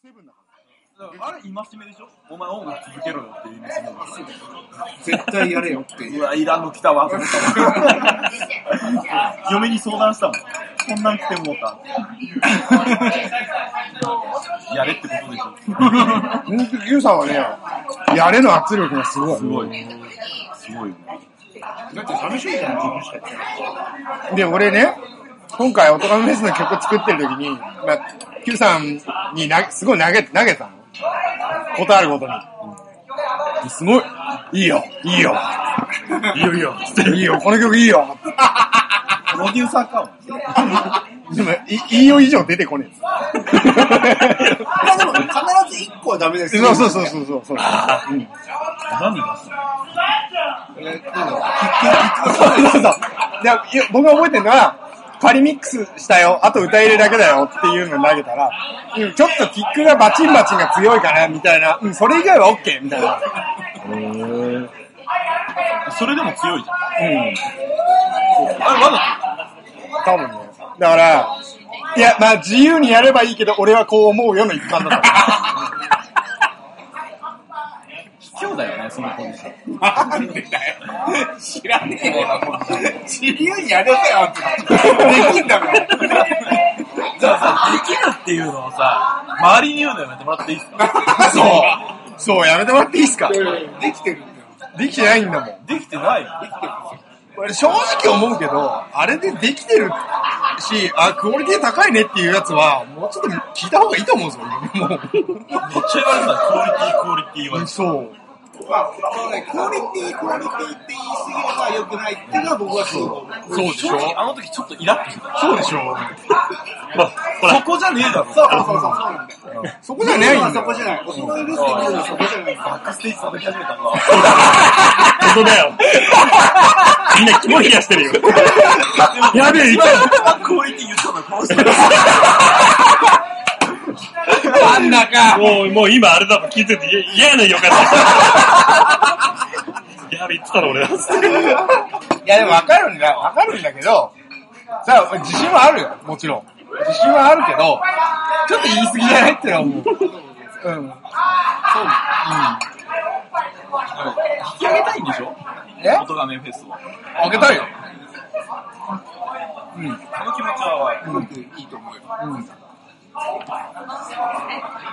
セブンだかあれ、戒めでしょ？お前音楽続けろよっていう意味するの。絶対やれよって。うわ、いらんの来たわ。嫁に相談したもん。こんなん来てもうた。やれってことでしょ。ら。本当にユウさんはね、やれの圧力がすごい。すごい。すごいよね。だって寂しいじゃん、自分しかやってない。で、俺ね、今回、オトガメフェスの曲作ってる時に、まあ、Q さんになすごい投げ、投げたの？ことあるごとに。すごい、いいよ、いいよ。いいよ、いいよ。いいよ、この曲いいよ。プロデューサーかも。でも、いいいよ以上出てこねまあでも、必ず1個はダメですえ。そうそうそうそうそうそう。うん何出すえなんだろうそうそうそう。僕が覚えてるのは、仮ミックスしたよ、あと歌入れだけだよっていうのを投げたら、うんちょっとキックがバチンバチンが強いかな、みたいな、うん、それ以外は OK! みたいな。それでも強いじゃん。うん。あれ、わざ多分ね。だから、いや、まあ自由にやればいいけど、俺はこう思うよの一環だった。と卑怯だよね、そのポジション。なんでだよ。知らねえよ。自由にやれたよって。できんだから。じゃあさ、できるっていうのをさ、周りに言うのやめてもらっていいですか？そう。そう、やめてもらっていいっすか？できてるんだよ。できてないんだもん。できてないよ。俺正直思うけど、あれでできてるし、あ、クオリティ高いねっていうやつは、もうちょっと聞いた方がいいと思うんですよ、もめっちゃ言われてた、クオリティ、クオリティ言われう。てそう。まあ、あのね、クオリティ、クオリティって言い過ぎるのは良くないっていうのは僕はそう思う。そうでしょ正直あの時ちょっとイラッとしてた。そうでしょそこじゃねえだろ。そうそうそう、そうなんだよ。そこじゃないんだよそこ。じゃない。そこじゃない。バックステージ叩き始めたんだ。本当だよ。みんな肝冷やしてるよ。やべえ、いたクオリティ言ったのこの人だ。あんなか。もう、もう今あれだもん聞いてて嫌な予感だ やべえ、言ってたの俺だっつって。いや、でもわかるんだ、わかるんだけど、さあ、自信はあるよ、もちろん。自信はあるけど、ちょっと言い過ぎじゃないってのは思う。うん。そう。引き上げたいんでしょ？うん。え？オトガメフェスを。あげたいよ。その気持ちはわかる。いいと思うよ。うん。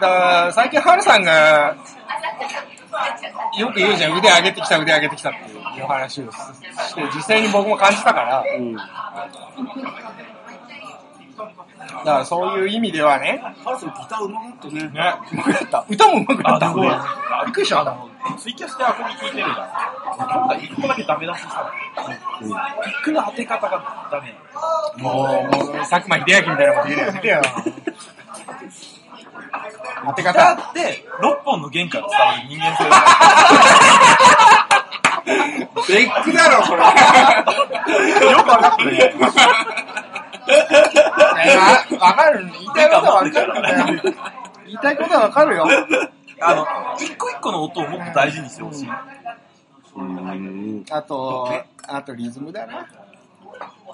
だから、最近、ハルさんが、よく言うじゃん、腕上げてきた、腕上げてきたっていう話をして、実際に僕も感じたから、だからそういう意味ではね、ハルさんギター上手かったね。ね、うまくなった。歌もうまくなった。びっくりした。あの、ツイキャスでアコギ聞いてるじゃん。今回一個だけダメ出ししたの。ピックの当て方がダメ。もう、もう、佐久間秀明みたいなこと言うのやめてよ。当て方。ーって6本の弦から伝わる人間性だベックだろ、これ。よくわかってない。いやわかる。言いたいことはわかるんだよ。言いたいことはわかるよ。あの、一個一個の音をもっと大事にしてほしい。あと、あとリズムだな。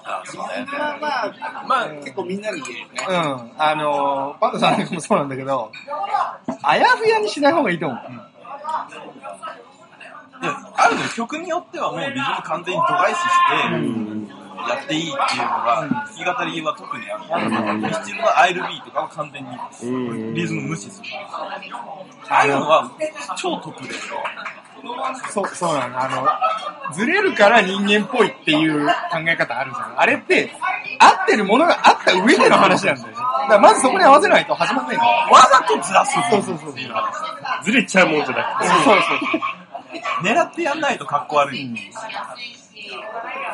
あ、そうね。まあまあ、まあ、結構みんなに言えるね。うん。あの、パンダさんなんかもそうなんだけど、あやふやにしない方がいいと思う。いやあるのよ曲によってはもうリズム完全に度外視して、やっていいっていうのが、弾き語りは特にある。ミスチルの I'll be とかは完全にリズム無視する。ああいうのは超得で。そう、そうなの。あの、ずれるから人間っぽいっていう考え方あるじゃん。あれって、合ってるものがあった上での話なんだよね。だからまずそこに合わせないと始まんないんだよ。わざとずらすそうそうそう。ずれちゃうもんじゃなくて。そうそう狙ってやんないと格好悪い。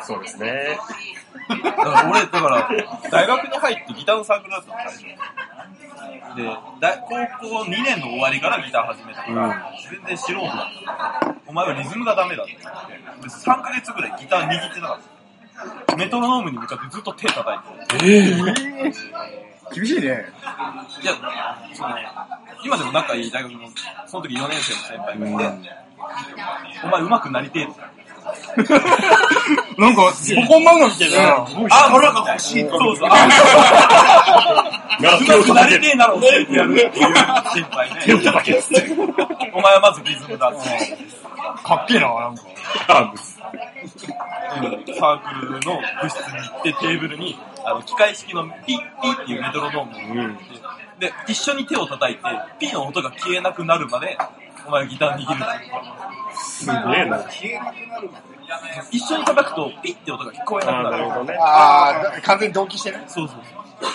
そうですね。だから俺、だから、大学に入ってギターのサークルだったの、最初。で、だ高校2年の終わりからギター始めたから、全然素人だった。お前はリズムがダメだって言って。で3ヶ月ぐらいギター握ってなかった。メトロノームに向かってずっと手叩いて。厳しいね。いや、その、今でも仲いい大学の、その時4年生の先輩がいて、お前上手くなりてえって。なんか、スポコン漫画みたいな。あ、これが欲しいそうそう。あ、ガラスをうまくな叩ける。りてえなら教えてやるっていう先輩手をね。叩けっつって。お前はまずリズムだって。かっけえな、なんか。あサークルの部室に行ってテーブルに、あの、機械式のピッピッっていうメトロノームをうん。で、一緒に手を叩いて、ピの音が消えなくなるまで、お前ギター握る。すげえな。消えなくなるまで。一緒に叩くと、ピッって音が聞こえなああ、くなる。なるほどね。あ完全に同期してね。そうそうそう。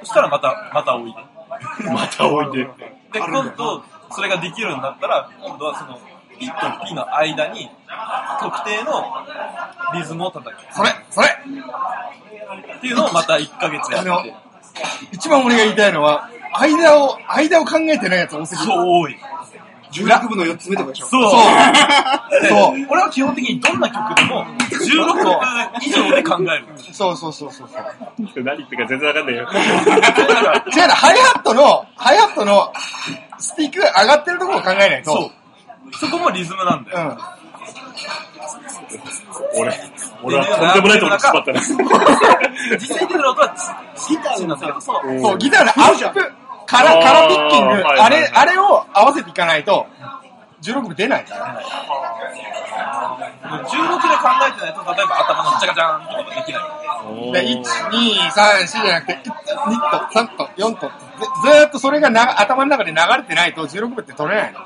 そしたらまた、また置いて。また置いて。で、今度、それができるようになったら、今度はその、ピとピの間に、特定のリズムを叩く。それ、それっていうのをまた1ヶ月やあのって。一番俺が言いたいのは、間を、間を考えてないやつ多すぎる。そう、多い。16部の4つ目とかでしょ。そう。でそう 俺は基本的にどんな曲でも、16曲以上で考える。そうそうそうそうそう。何言ってるか全然わかんないよ。違うな、ハイハットの、ハイハットのスピークが上がってるところを考えないと。そう。そこもリズムなんだよ。うん。俺、俺はとんでもないところでしまったね。実際出てる音はギターなんだけど、そう。うんそう、ギターのアップ、カラ、カラピッキング、あーはいはいあれ、あれを合わせていかないと、16分出ないから。16で考えてないと、例えば頭のチャカチャンとかができない。で、1、2、3、4じゃなくて、1と3と4と、ずずーっとそれがな頭の中で流れてないと16分って取れないの。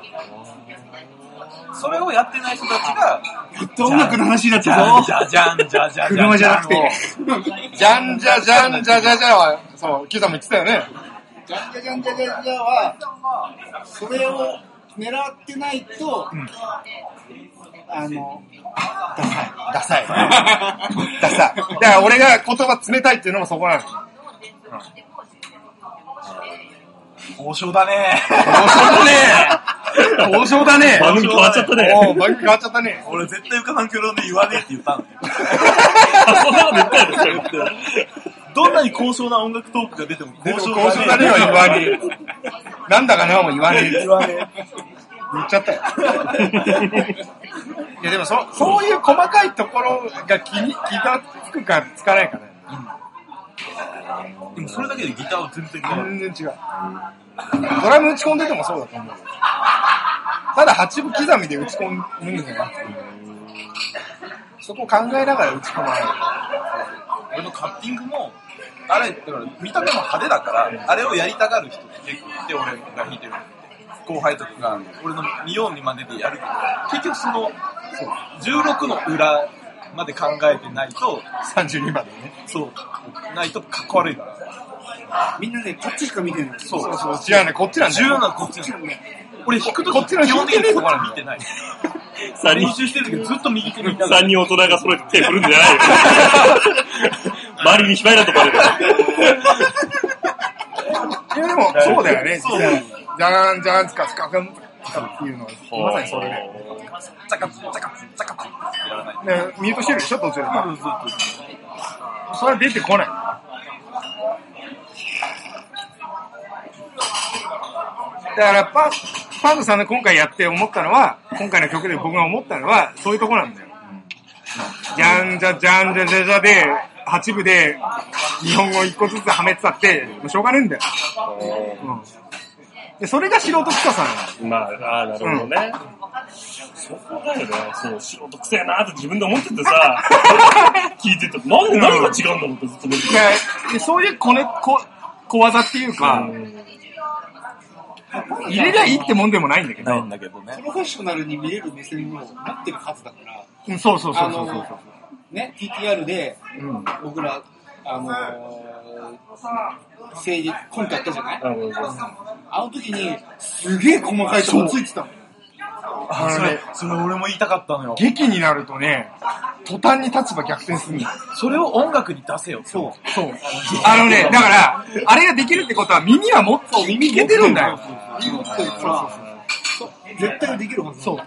それをやってない人たちが、ずっと音楽の話になっちじゃゃうじゃじゃんじゃじゃじゃん。車じゃなくて。じゃんじゃじゃんじゃじゃじゃは、そう、キューさんも言ってたよね。じゃんじゃじゃんじゃじゃじゃは、それを狙ってないと、あの、ダサい。ダサい。ダサい。だから俺が言葉冷たいっていうのもそこなの。交渉だね。交渉だね。交渉だね番組変わっちゃったね。番組変わっちゃったね。俺絶対浮かさんクロで言わねえって言ったんだよ。そんなこと言ったよ、それって。どんなに高尚な音楽トークが出てもでも交交渉だねは言わねえ。なんだかなも言わねえ。言わね言っちゃったよ。いやでもそ、そういう細かいところが気に、気がつくかつかないかね。え。でもそれだけでギターは全然変わる。全然違う。ドラム打ち込んでてもそうだと思うよ。ただ8分刻みで打ち込むんじゃなくて、そこを考えながら打ち込まない。俺のカッティングも、あれ、だから見た目も派手だから、あれをやりたがる人って結構いて、俺が弾いてる後輩とかが、俺の見よう見まねでやるけど、結局その、16の裏まで考えてないと、32までね。そう、ないとかっこ悪いから。みんなね、こっちしか見てない。そうそうそう、違うね、こっちなんだ重要よ。なのはこっちなの。俺弾くときこっちの基本的にこっち見てない。三人、練習してる時ずっと右手見ながら三人大人が揃えて手振るんじゃないよ。周りに芝居だとバレる。いやでも、そうだよね、実際。じゃーん、じゃーん、つかつかくん、つかっていうのは、まさにそれで。ザカツ、ザカツ、ザカツってやらない。ね、ミュートしてるでしょ、途中で。うんずっとそれは出てこない。だからパ、パンドさんの今回やって思ったのは、今回の曲で僕が思ったのは、そういうとこなんだよ。じゃんじゃじゃんじゃじゃじゃで、8部で日本語一個ずつはめてたって、もうしょうがねえんだよ。うん。で、それが素人臭さなの。まあ、ああ、なるほどね。そこだよね。そう、素人くせえなって自分で思っててさ、聞いてて、何、何が違うんだろうってずっと思ってそういう小,、ね、小小技っていうか、入れりゃいいってもんでもないんだけど。ないんだけどねプ。ロフェッショナルに見れる目線を持ってるはずだから、うんそうそうそあうそうそうの、ね、TTR でうん。僕ら、あのー、政治コントやったじゃない？あのあの時に、すげえ細かいとこついてたの。あのね、それ俺も言いたかったのよ。劇になるとね、途端に立場逆転するんだよ。それを音楽に出せよ。そう。そう。あのね、だから、あれができるってことは耳はもっと耳いけてるんだよ。耳持ってるから、そう絶対できるはず。そう。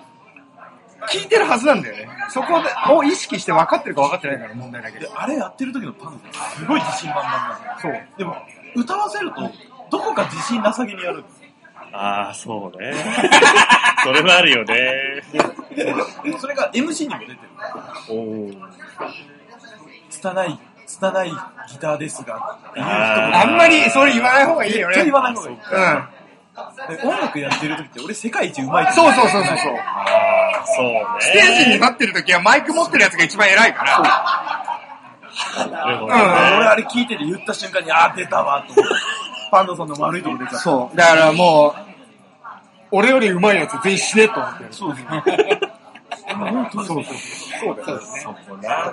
聞いてるはずなんだよね。そこでを意識して分かってるか分かってないかの問題だけでど。あれやってる時のパンダすごい自信満々なのよ。そう。でも、歌わせると、どこか自信なさげにやる。ああ、そうね。それはあるよね。それが MC にも出てる。おー拙い、拙いギターですが、っていう人もああんまりそれ言わない方がいいよね。言わない方がいい。うん。で音楽やってる時って俺世界一うまいってそうそうそうそうそう。そうね。ステージに立ってる時はマイク持ってるやつが一番偉いから。なるほどうんね。俺あれ聞いてて言った瞬間に、あー出たわ、と思って。パンダさんの悪いとこ出ちゃった。そう。だからもう、俺より上手いやつ全員死ねと思ってる。そうそう。そうそう。そうだよ。そこな。あ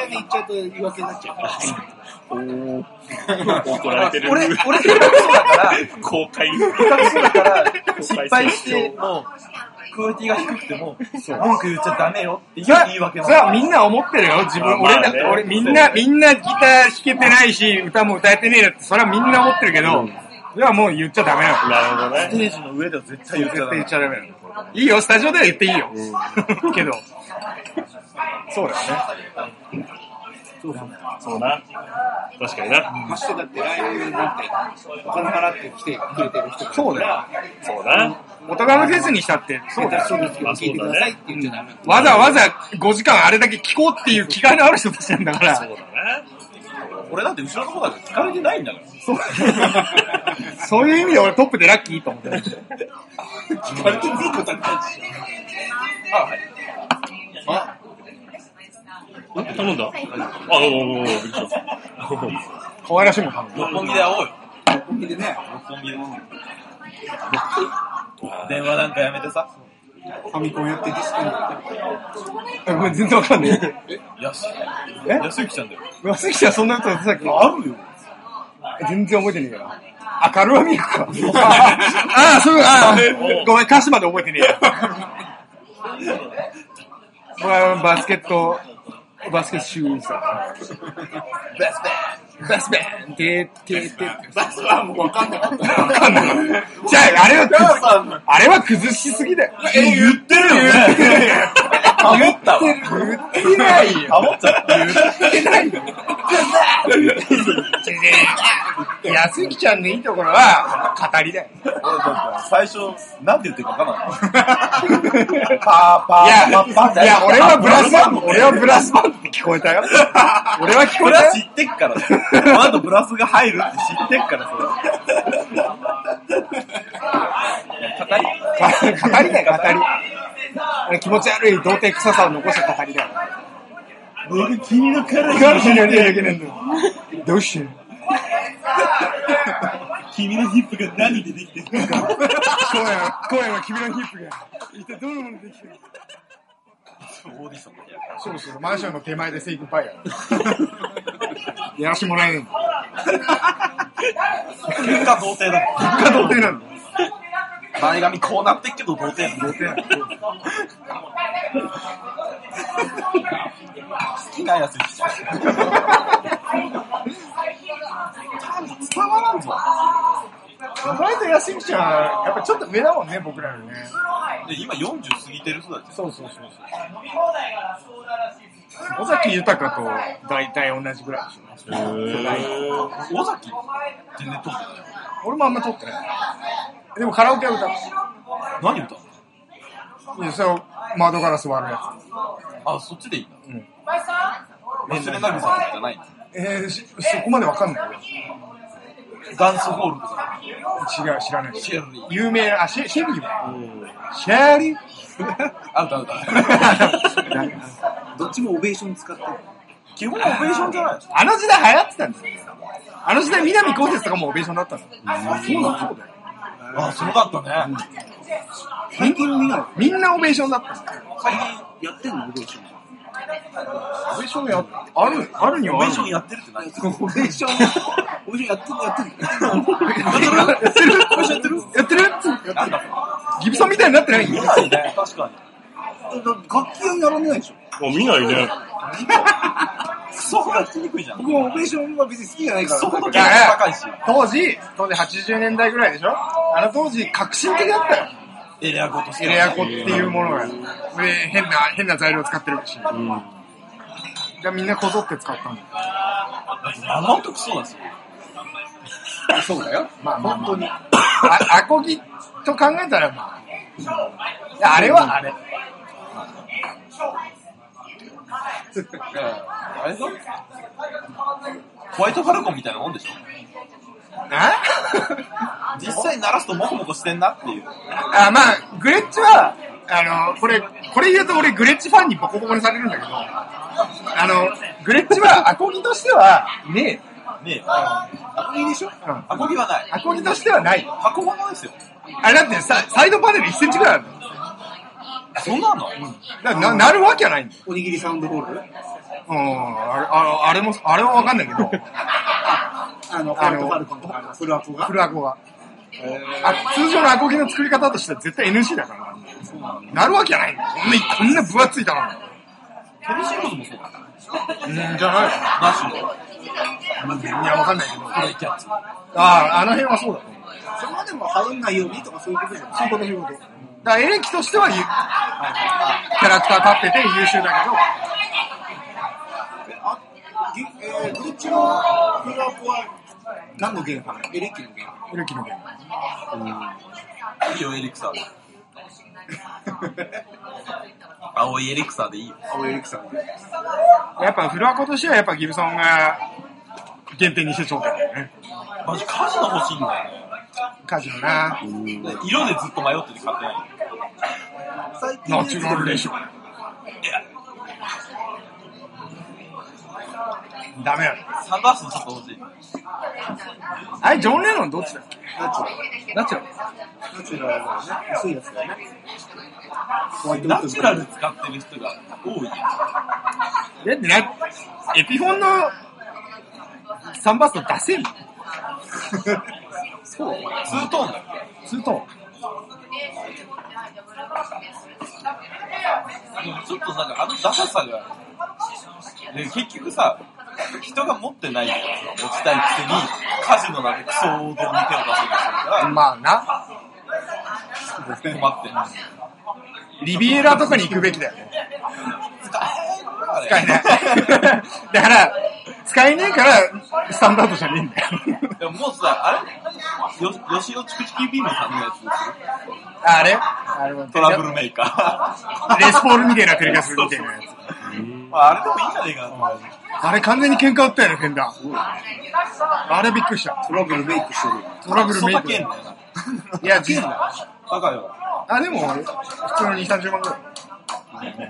れね、言っちゃうと言い訳になっちゃうから。怒られてる。俺、俺、下手くそだから、公開。下手くそだから、失敗しても、クオリティが低くても、文句言っちゃダメよっていうそれは言い訳それはみんな思ってるよ、自分。まあね俺だって、俺みんな、みんなギター弾けてないし、歌も歌えてねえよって、それはみんな思ってるけど、それはもう言っちゃダメなの。なるほどステね。ージの上では絶対言っちゃダメ絶対言っ。ちゃダメなの。いいよ、スタジオでは言っていいよ。けど、そうだよね。そうな。確かにな。ましてだってライブなんて、お金払って来てくれてる人がそうだよ。そうな。元ガムフェスにしたって、そうだよ。そうですけど、聞いてくださいって言っちゃダメ。わざわざ5時間あれだけ聞こうっていう気概のある人たちなんだから。そうだな。俺だって後ろの方だから聞かれてないんだから。そう そういう意味で俺トップでラッキーと思ってる。聞かれてないことはないし。あ、はい。あ、頼んだあ、おおおおびっくりした。可愛らしいもん。六本木で会おうよ。六本木でね、六本木で。電話なんかやめてさ。ファミコンやってディスコにえごめん、全然わかんない。やす、え？安行ちゃんだよ。松木ちゃんそんなことさっき。あるよ。全然覚えてねえよ。あ、カルアミルクか。ああ、そう、ああ、ごめん、歌詞まで覚えてねえや。これはバスケット、バスケットシューズだ。ベスバスベンてててバスはもうわかんなかった。わかんない。じゃあ、あれはく、あれは崩しすぎだよ。え、言ってるよね。ハモったわ。言ってないよ。ハモっちゃった。言ってないよ。安木ちゃんのいいところは、語りだよ。最初、なんて言ってるか分かんな い。パーパーパーパーいや、俺はブラスバンド、俺はブラスバンドって聞こえたよ。俺は聞こえたよ知。ってっからだよ。この後ブラスが入るって知ってっから、それは。語り語りだよ、語り。気持ち悪い童貞臭さを残した語りだよ。俺、君の体何しなきゃいけないんだよ。どうして？君のヒップが何でできてる今夜は、今夜は君のヒップが、一体どのものでできてるオーディション。そうそう、マンションの手前でセイクパイや。やらしてもらえねえん だ。結果童貞だ。結果童貞なんだ。前髪こうなってっけど童貞童貞好きなやつにしちゃう。伝わらんぞ。意外と安木ちゃん、やっぱちょっと上だもんね、僕らよりね。で、今40過ぎてる人たち。そうそうそうそう。尾崎豊と大体同じぐらいでしょ。尾崎全然撮ってない。俺もあんま撮ってない。でもカラオケは歌う。何歌ういや、それを窓ガラス割るやあ、そっちでいいんだ。うん忘れなぐさとかじゃないんだ。つ。えー、しそこまでわかんないよ。ダンスホールとか。違う、知らない。シェリー。有名な、あ、シェシェリーは？シェリー？アウトアウト。どっちもオベーション使ってる。基本オベーションじゃないあの時代流行ってたんですよ。あの時代、南こうせつとかもオベーションだったの。そうなのそうだよ。あ、そうだったね。最近見ない。みんなオベーションだったの。最近、やってんのオベーション。オベーションや、ある、あるにはあるオベーションやってるって何オベーション、オベーションやってるやってる。やってるやってる？やってる？なんだギブソンみたいになってない？見ないね。確かに。楽器はやらないでしょ？もう見ないね。クソが聞きにくいじゃん。僕はオベーションは別に好きじゃないから。クソほどいやいや高いし。当時、当時80年代ぐらいでしょ？あの当時、革新的だったよ。エレアコと。エレアコっていうものが。で、変な、変な材料使ってるし。うん。じゃあみんなこぞって使ったんだよ。だって生音クソだし。そうだよ。まあまあ、本当に。あ、アコギと考えたらまあ。あれはあれ。あれだホワイトファルコンみたいなもんでしょ？あ 実際鳴らすとモコモコしてんなっていう。あ、まあ、グレッチは、あの、これ、これ言うと俺グレッチファンにボコボコにされるんだけど、あの、グレッチは アコギとしては、ねねえ、アコギでしょ？え。うん。アコギはない。アコギとしてはない。箱物ですよ。あれだってさ、サイドパネル1センチぐらいあるの。そんなの？だからな、なるわけはないんだよ。おにぎりサウンドホール？うん、あれ、あのあれも、あれはわかんないけど、あの、ホワイトファルコンとかのフルアコが？フルアコが。あ通常のアコギの作り方としては絶対 NC だからな。なるわけはないんだよ。こんな、こんな分厚い玉が。トニシローズもそうだった。うん、じゃないナッシュのいや、わかんないけど。ああ、あの辺はそうだと思う。それまでも入んないようにとかそういうことじゃない？そういうこと、そういうこと。だからエレキとしてはゆキャラクター立ってて優秀だけど、えー、グリッチのフルアコは何のゲームかな？エレキのゲーム。エレキのゲーム。いいよ、エリクサーで。青いエリクサーでいいよ。青エレキさんは。やっぱフルアコとしてはやっぱギブソンが限定にして頂点だよね。マジカジノ欲しいんだよね。カジノな。色でずっと迷ってて買ってない。最近ナチュラルでしょ。ダメだ。サンダースのちょっと欲しい。あれ、ジョン・レノンどっちだっけ？ナチュラル。ナチュラル。ナチュラルだよね。薄いやつだよね。ナチュラル使ってる人が多いやん。だってな、エピフォンのサンバースト出せんの？そう。ツートーンだっツートーン。けでもちょっとなんかあのダサさが、で結局さ、人が持ってないやつを持ちたいくせに、カジノなんてクソ王道に手を出そうとしてるかまあな。ら、困って。リビエラとかに行くべきだよね。使使えない。だから、使えねえから、スタンダードじゃねえんだよ。でももうさ、あれ？よ、吉尾チクチキビームさんのやつ。あれ？あれもトラブルメーカー。レスポールみたいなテレカスみたいなやつ。まあ、あれでもいいんじゃねえかなと思う。あれ完全に喧嘩売ったよね、フェンダー。あれびっくりした。トラブルメイクしてる。トラブルメイクいや、実な。高いよ。あ、でも、普通の2、30万ぐらい。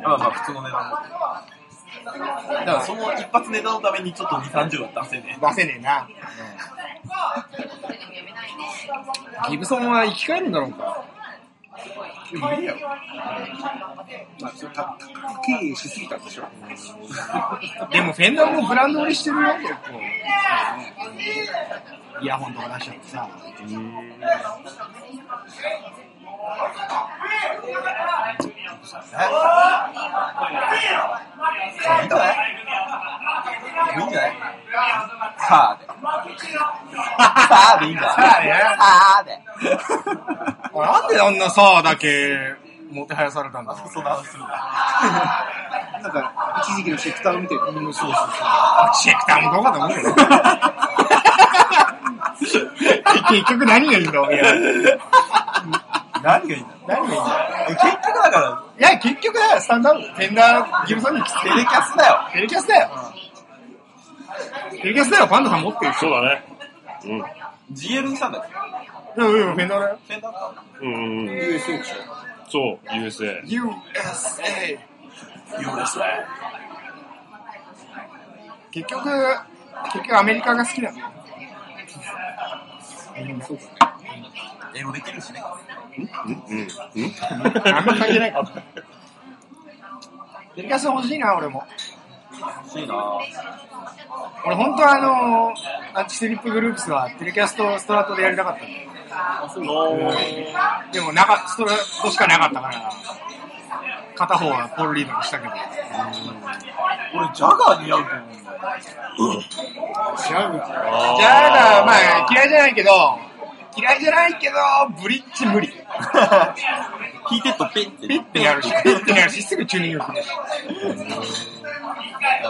まあまあ、普通の値段だだからその一発ネタのためにちょっと2、30は出せね出せねえな。ギブソンは生き返るんだろうか。え。無理やろ。まあ、それた高く経営しすぎたんでしょ。でも、フェンダーもブランド売りしてるよ、結構。イヤホンとか出しちゃってさ。いいんじゃないいいんじゃないさあで。さあでいいんじゃないさあねさあで。なんであんなさだけ、もてはやされたんだろう。そんな話するんだ。なんか、一時期のシェクターみたいな。そうそうそう。チェクターもどうかと思うけど。結局何がいいんだ、おめえは何がいいんだ？何がいいんだ？結局だから、いや、結局だよ、スタンダード。フェンダー、ギブソンに来てテレキャスだよ。テレキャスだよ。テレキャスだよ、パンダさん持ってるし。そうだね。うん。GL にしたんだっけ？うん。うん、フェンダーだよ。フェンダーかうん。うん。USA でしょ。そう、USA。USA。?USA。結局、結局アメリカが好きなん。だよ。うん、そうだね。英語できるしね。うん。うん。あん。ま関係ないから。テレキャス欲しいな、俺も。欲しいな俺本当はあのアンチスリップグループスはテレキャスとストラトでやりたかったん。だよ。でもなか、ストラトしかなかったから、片方はポールリードにしたけど。俺、ジャガー似合うと思うんだよ。違うが。あじゃあ、まあ嫌いじゃないけど、嫌いじゃないけど、ブリッジ無理。弾いてっとピッて。ピッてやるし、ピッてやるし、すぐチューニングするし。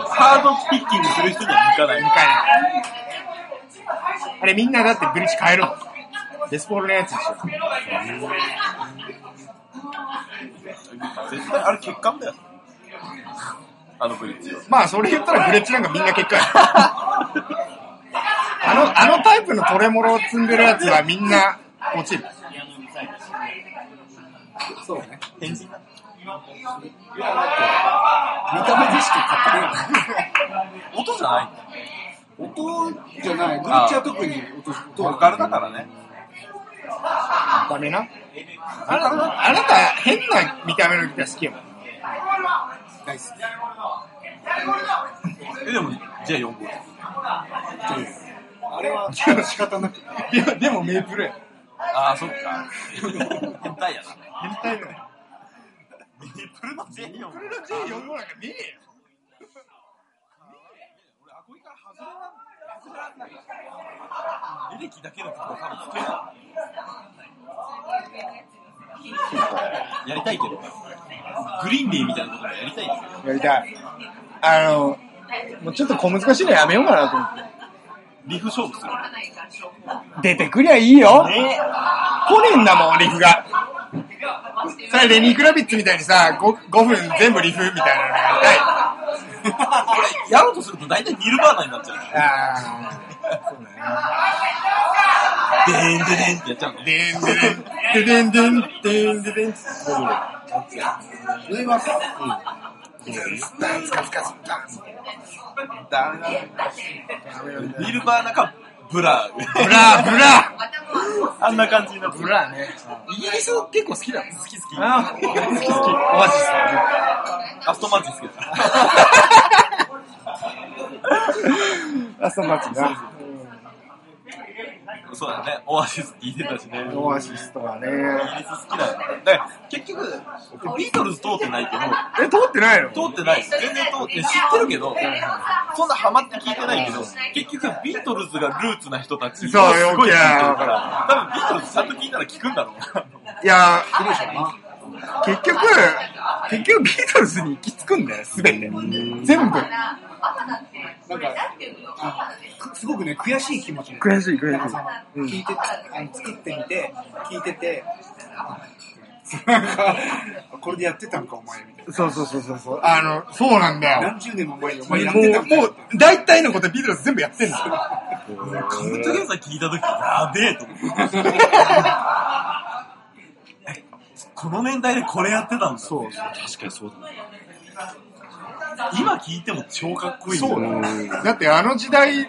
ハードピッキングする人には向かない。向かない。あれみんなだってブリッジ変える。デスポールのやつでしょ。絶対、あれ欠陥だよ。あのブリッジは。まあそれ言ったらブレッジなん。かみん。な結果や。あの、あのタイプのトレモロを積ん。でるやつはみん。な落ちる。そうね。変人だ。見た目でしか買ってない。音じゃない音じゃない。グリッチは特に音、音ボーカルだからね。ダメな。あなた、あなた変な見た目のギター好きやもん。大好き。え、でも、じゃあ4号。あれは仕方なく。いや、でもメープルや。ああ、そっか。変態やな。変態だよ。メープルの J4。これの J4 号なんかねえよ。俺、アコギから外れらん外れらんない。エレキだけの曲は多分作れない。やりたいけど。グリーンデーみたいなこともやりたいですよ。やりたい。あの、もうちょっと小難しいのやめようかなと思って。リフ勝負する。出てくりゃいいよ。来ねえんだもん、リフが。それレニー・クラビッツみたいにさ、5, 5分全部リフみたいなのやりたい。俺、やろうとすると大体ニルバーナになっちゃう。ああ、そうだね。でーんででんってやっちゃうの。でんででん、ででんでん、でんででん。縫います。ダンスカスカスダンス。ダメだ。 Nirvanaか、 Blur。Blur、ブラ あんな感じになってー。 Blurね。イギリス結構好きだもん。好き好き。好き好き。オアシスだね。アストンマーチン好きだ。ラストマッチな。そうだね。オアシス聞いてたしね。オアシスとかね。イギリス好きだよね。だから結局、ビートルズ通ってないけど、え、通ってないの？通ってない。全然通って、知ってるけど、そんなハマって聞いてないけど、結局ビートルズがルーツな人たち。そうすごい聞いてるから、多分ビートルズちゃんと聞いたら聞くんだろうな。いや結局、結局ビートルズに行き着くんだよ、すべて。全部。なんか、すごくね、悔しい気持ち悔しい、悔しい。うん聞いて、あの作ってみて、聞いてて、なんか、これでやってたんか、お前、みたいな。そうそうそうそうそう。あの、そうなんだよ。何十年も前にお前やってたもう、大体のことビートルズ全部やってんだよ。カムトゥゲザー聞いたとき、やべえと思って。この年代でこれやってたんだ。そう。確かにそうだね。今聞いても超かっこいいんだよそうだってあの時代、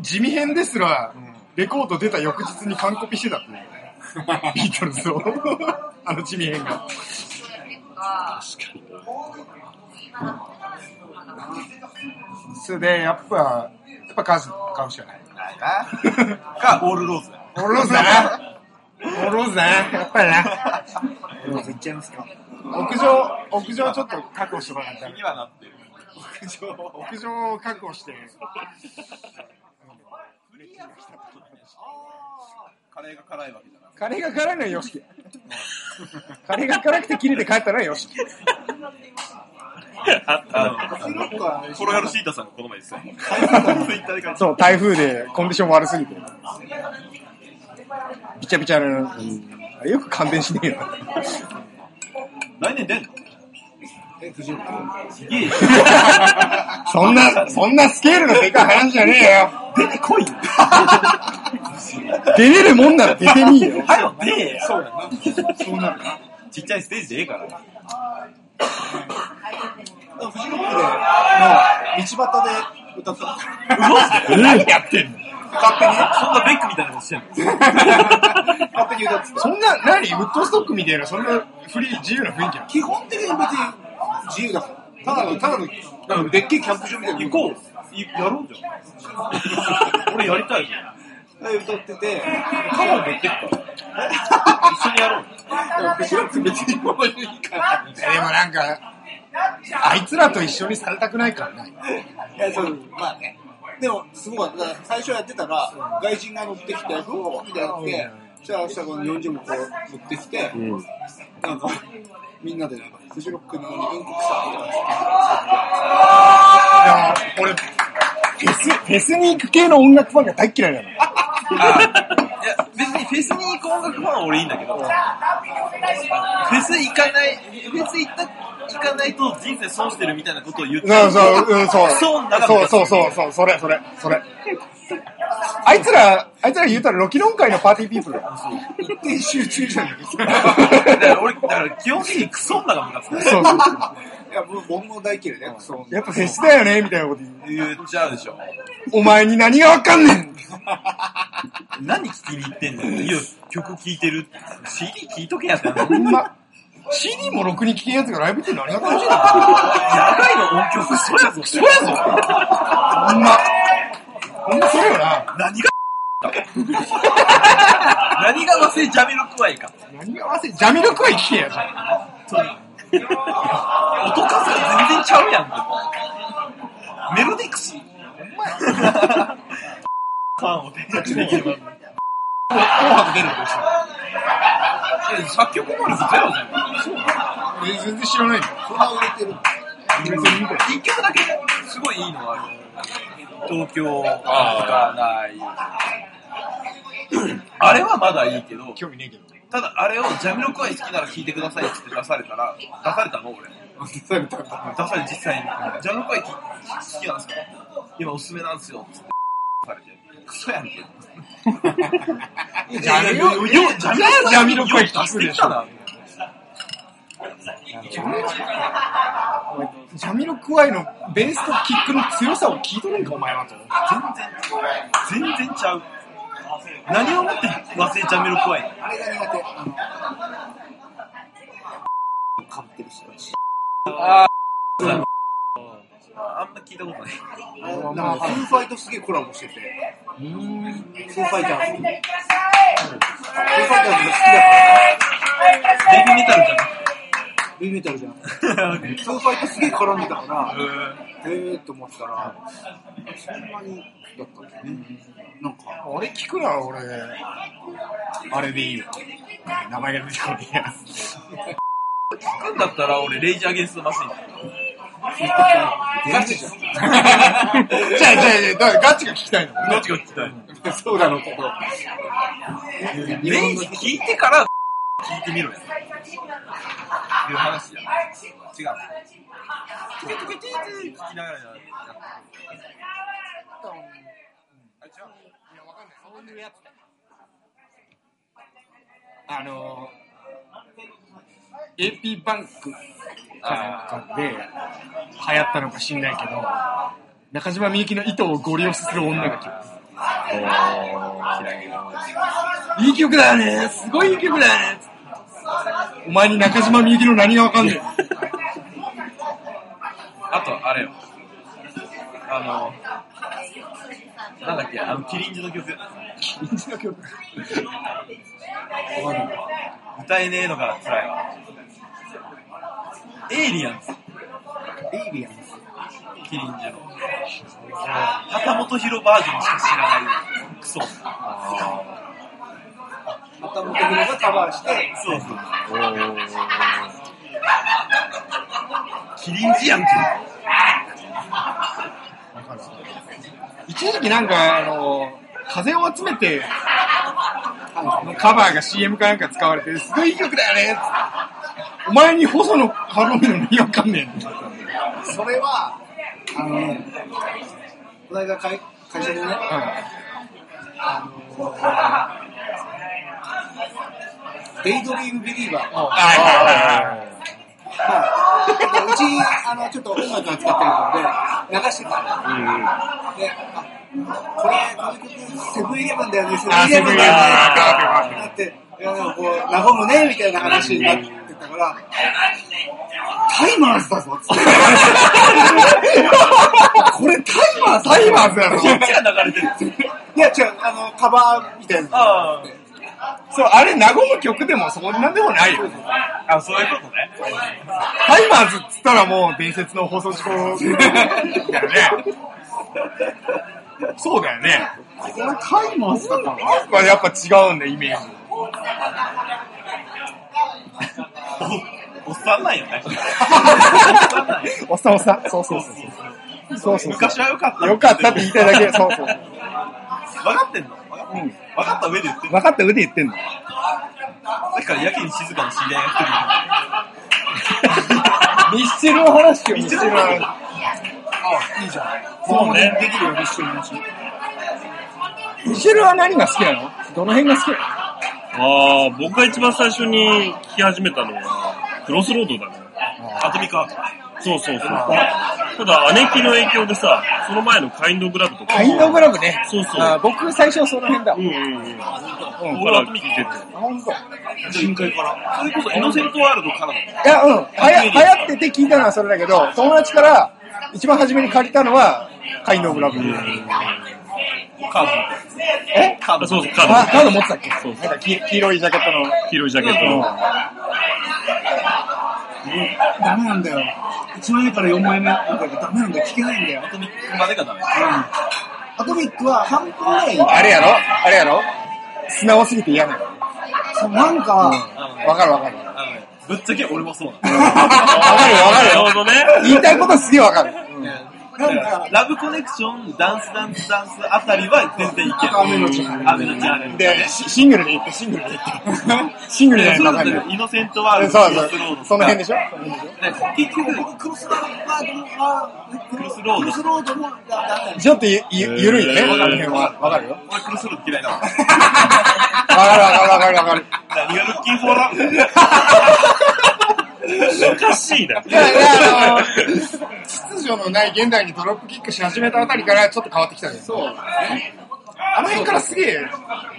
地味編ですら、レコード出た翌日に完コピしてたってね。ビートルズを。あの地味編が。確かにね。それで、やっぱ、やっぱ数買うしかない。ないな。か、オールローズだよ。オールローズだな。オールローズだな。やっぱりな。どうぞ行っちゃいますか。屋上、屋上ちょっと確保してもらった気にはなってる。屋上を確保して。カレーが辛いわけじゃなくて。カレーが辛いのはよしき。カレーが辛くて切れて帰ったのはよしき。あコロヤルシータさんがこの前で書いてたそう、台風でコンディション悪すぎて。びちゃびちゃな、あれよく感電しねえよ。来年出んのすげえよ。そんな、そんなスケールのでかい話じゃねえよ。出てこいよ。出れるもんなら出てみえよ。はよ、出えよ。そうやな。そうなるな。ちっちゃいステージでええから。フジロックで、の、道端で歌った。何やってんの？勝手に、そんなベックみたいなことしてんの勝手に歌ってた。そんな、何？ウッドストックみたいな、そんなフリー、自由な雰囲気なの？基本的に別に自由だから。ただの、ただの、なんかでっけえキャンプ場みたいな。行こう。いやろうじゃん。俺やりたいじゃん。う。歌ってて、カバー持ってくから。一緒にやろう。フジロック別にこういういいから。でもなんか、あいつらと一緒にされたくないからね。いや、そう、まあね。でも、すごい、最初やってたら、外人が乗ってきて、ふおーみたいなって、そしたら、そしたらこの40もこう乗ってきて、なんか、みんなでなんか、フジロックのようにうんこ臭いとかでも、俺、フェス、フェスに行く系の音楽ファンが大っ嫌いなの。いや、別にフェスに行く音楽ファンは俺いいんだけど、フェス行かない、フェス行った、行かないと人生損してるみたいなことを言ってそうそう、うん、そう。そうだからそうそうそう、そう、それ、それ、それ。あいつら、あいつら言うたらロキノン界のパーティーピープルだよ。一点集中じゃないですか。だから俺、だから基本的にクソ女がムカつく。そうそうそう。いや、僕僕も大嫌いだよ、そう。やっぱフェスだよねみたいなこと言う。言っちゃうでしょ。お前に何がわかんねん何聞きに行ってんの？いや、曲聴いてる。CD 聴いとけやったら。ほんま。CD もろくに聴けんやつがライブって何が楽しいの？野外の音曲、そやぞ。そやぞ。ほんま。ほんまそれよな。何が？何が和製ジャミロクワイか。何が合わせ、ジャミロクワイ聴けやじゃん。音数が全然ちゃうやんけ。メロディクス。ファンを手にできれば。紅白出るんでしょ。作曲能力ゼロじゃん。え全然知らないんだよ。そんな売れてる。一曲だけすごいいいのがある。東京がない。あれはまだいいけど、興味ねえけど。ただあれをジャミロクワイ好きなら聴いてくださいって出されたら、出されたの俺。出されて実際に。ジャミロクワイ好きなんですか？今おすすめなんですよ。ってされて。クソやんけ。ジャミロクワイ聞くでしょよなジャミロクワイのベースとキックの強さを聞いとるんか、お前はと。全然、全然ちゃう。何をもって和製ジャミロクワイ？あれが苦手。あの、かぶってる人たち。あんま聞いたことない。なんか、フーファイトすげえコラボしてて、フーファイターズ。フーファイターズが好きだから、デビューメタルじヘビーメタルじゃん。フゃん。ーファイトすげえ絡んでたから、えーって思ってたら、そんなにだったんだよね。なんか、俺聞くなら俺、あれでいいよ。名前が出てこねえや。聞くんだったら俺、レイジアゲンストマシン。ガチじゃん。じゃあ、じゃあ、じゃあ、だからガチが聞きたいの。どっちが聞きたいそうだろうけど。レイジ聞いてから聞いてみろよ。いう話や。違う。トキトキティーティー聞きながらやってあの、AP バンクかなんかで流行ったのか知んないけど、中島みゆきの糸をゴリ押しする女が来ます。いい曲だよねすごいいい曲だよねお前に中島みゆきの何がわかんねえあと、あれよ。あの、なんだっけ、あの、キリンジの曲。歌えねえのが辛いわ。エイリアンズ、エイリアンズ。キリンジの。秦基博バージョンしか知らない。クソ。また元々がカバーして、そうそう。キリンジやんけ。一時期なんか、あの、風を集めて、のカバーが CM かなんか使われて、すごいいい曲だよねお前に細野晴臣の何わかんねえそれは、あのね、この間会会社でね、あのデイドリームビリーバー。はいはいまあ、うち、あの、ちょっと音楽が使ってるので、流してたの。で、あ、これ、この曲、セブンイレブンだよね、セブンイレブンだよね、ってなって、いや、なんかこう、和むね、みたいな話になってたから、タイマーズだぞ、つって。これタイマーズタイマーズやろこっちが流れてる。いや、違う、あの、カバーみたいな。あそう、あれ、和む曲でもそんなんでもないよ。あ、あ、そういうことね。タイマーズっつったらもう伝説の放送事故だよね。そうだよね。これタイマーズだから。まあやっぱ違うんだ、イメージ。おっさんなんよね。おっさんおっさん。そうそうそうそう。そうそうそう。昔は良かった。よかったって言いたいだけ。そうそう。分かってんの？分かっうん。分かった上で言ってんの？分かった上で言ってんの。さっきからやけに静かな知り合いが一人いる。ミスチルの話よ、ミスチルの話。あ、いいじゃん。そうねできるよ、一緒に話。ミシェルは何が好きなの？どの辺が好きなの？ああ、僕が一番最初に聴き始めたのは、クロスロードだね。アトミックアート。そうそうそう。ただ、姉貴の影響でさ、その前のカインドグラブとか。カインドグラブね。そうそうあ僕最初その辺だ。うんうんうん。うん僕から聞いてて。あ、本当。い深海から。それこそイノセントワールドからだもん。や、うん。はや、流行ってて聞いたのはそれだけど、友達から一番初めに借りたのは、カインドグラブ。カード。え？カード。あそうそう、カあ、ード。カード持ってたっけ？そうなんか黄黄色いジャケットの。黄色いジャケットの。ダメなんだよ。1枚目から4枚目なんだけどダメなんだよ。聞けないんだよ。アトミックまでがダメ。アトミックは半分ぐらい、あれやろ？あれやろ？素直すぎて嫌なの。そうなんか、わかるわかる。ぶっちゃけ俺もそうなの。わかるよわかるよ。なるほどね。言いたいことすげえわかる。なんか、ラブコネクション、ダンスダンスダンスあたりは全然いける。雨のちゃん雨のちゃん。で、シシングルで言って、シングルで言って。シングルじゃないとわかんない。イノセントワールド、そうそうクロスロード。その辺でしょ？結局、僕クロスロードは、クロスロードクロスロードもちょっとゆゆゆるいよね、この辺は。わかるよ。俺クロスロード嫌いだわ。わかるわかるわかるわかる。何がルッキンフォーラ おかしいな。いやいや、あの、秩序のない現代にドロップキックし始めたあたりからちょっと変わってきたね。そう。あの辺からすげえ、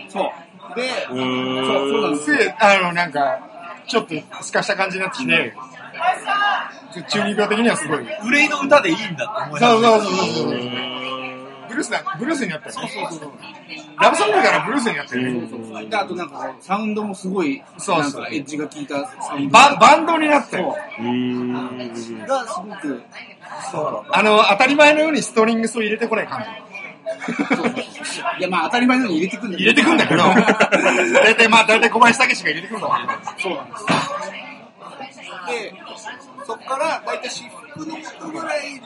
そう。で、うーん。そうそうなんですすげえ、あの、なんか、ちょっと透かした感じになってきて、中二病的にはすごい。憂いの歌でいいんだって思いそうそうそうそう。ブルースだ、ブルースになったよね。そうそうそう。ラブソングからブルースになったよね。であとなんか、サウンドもすごい、そうそうなんかエッジが効いたサウンドババンドになったよ。うーん。がすごく、そう。あの、当たり前のようにストリングスを入れてこない感じ。いや、まあ当たり前のように入れてくんだ入れてくんだけど、大体まあ大体小林武史が入れてくるんだそうなんです。で、そこから大体私服の人ぐらいで、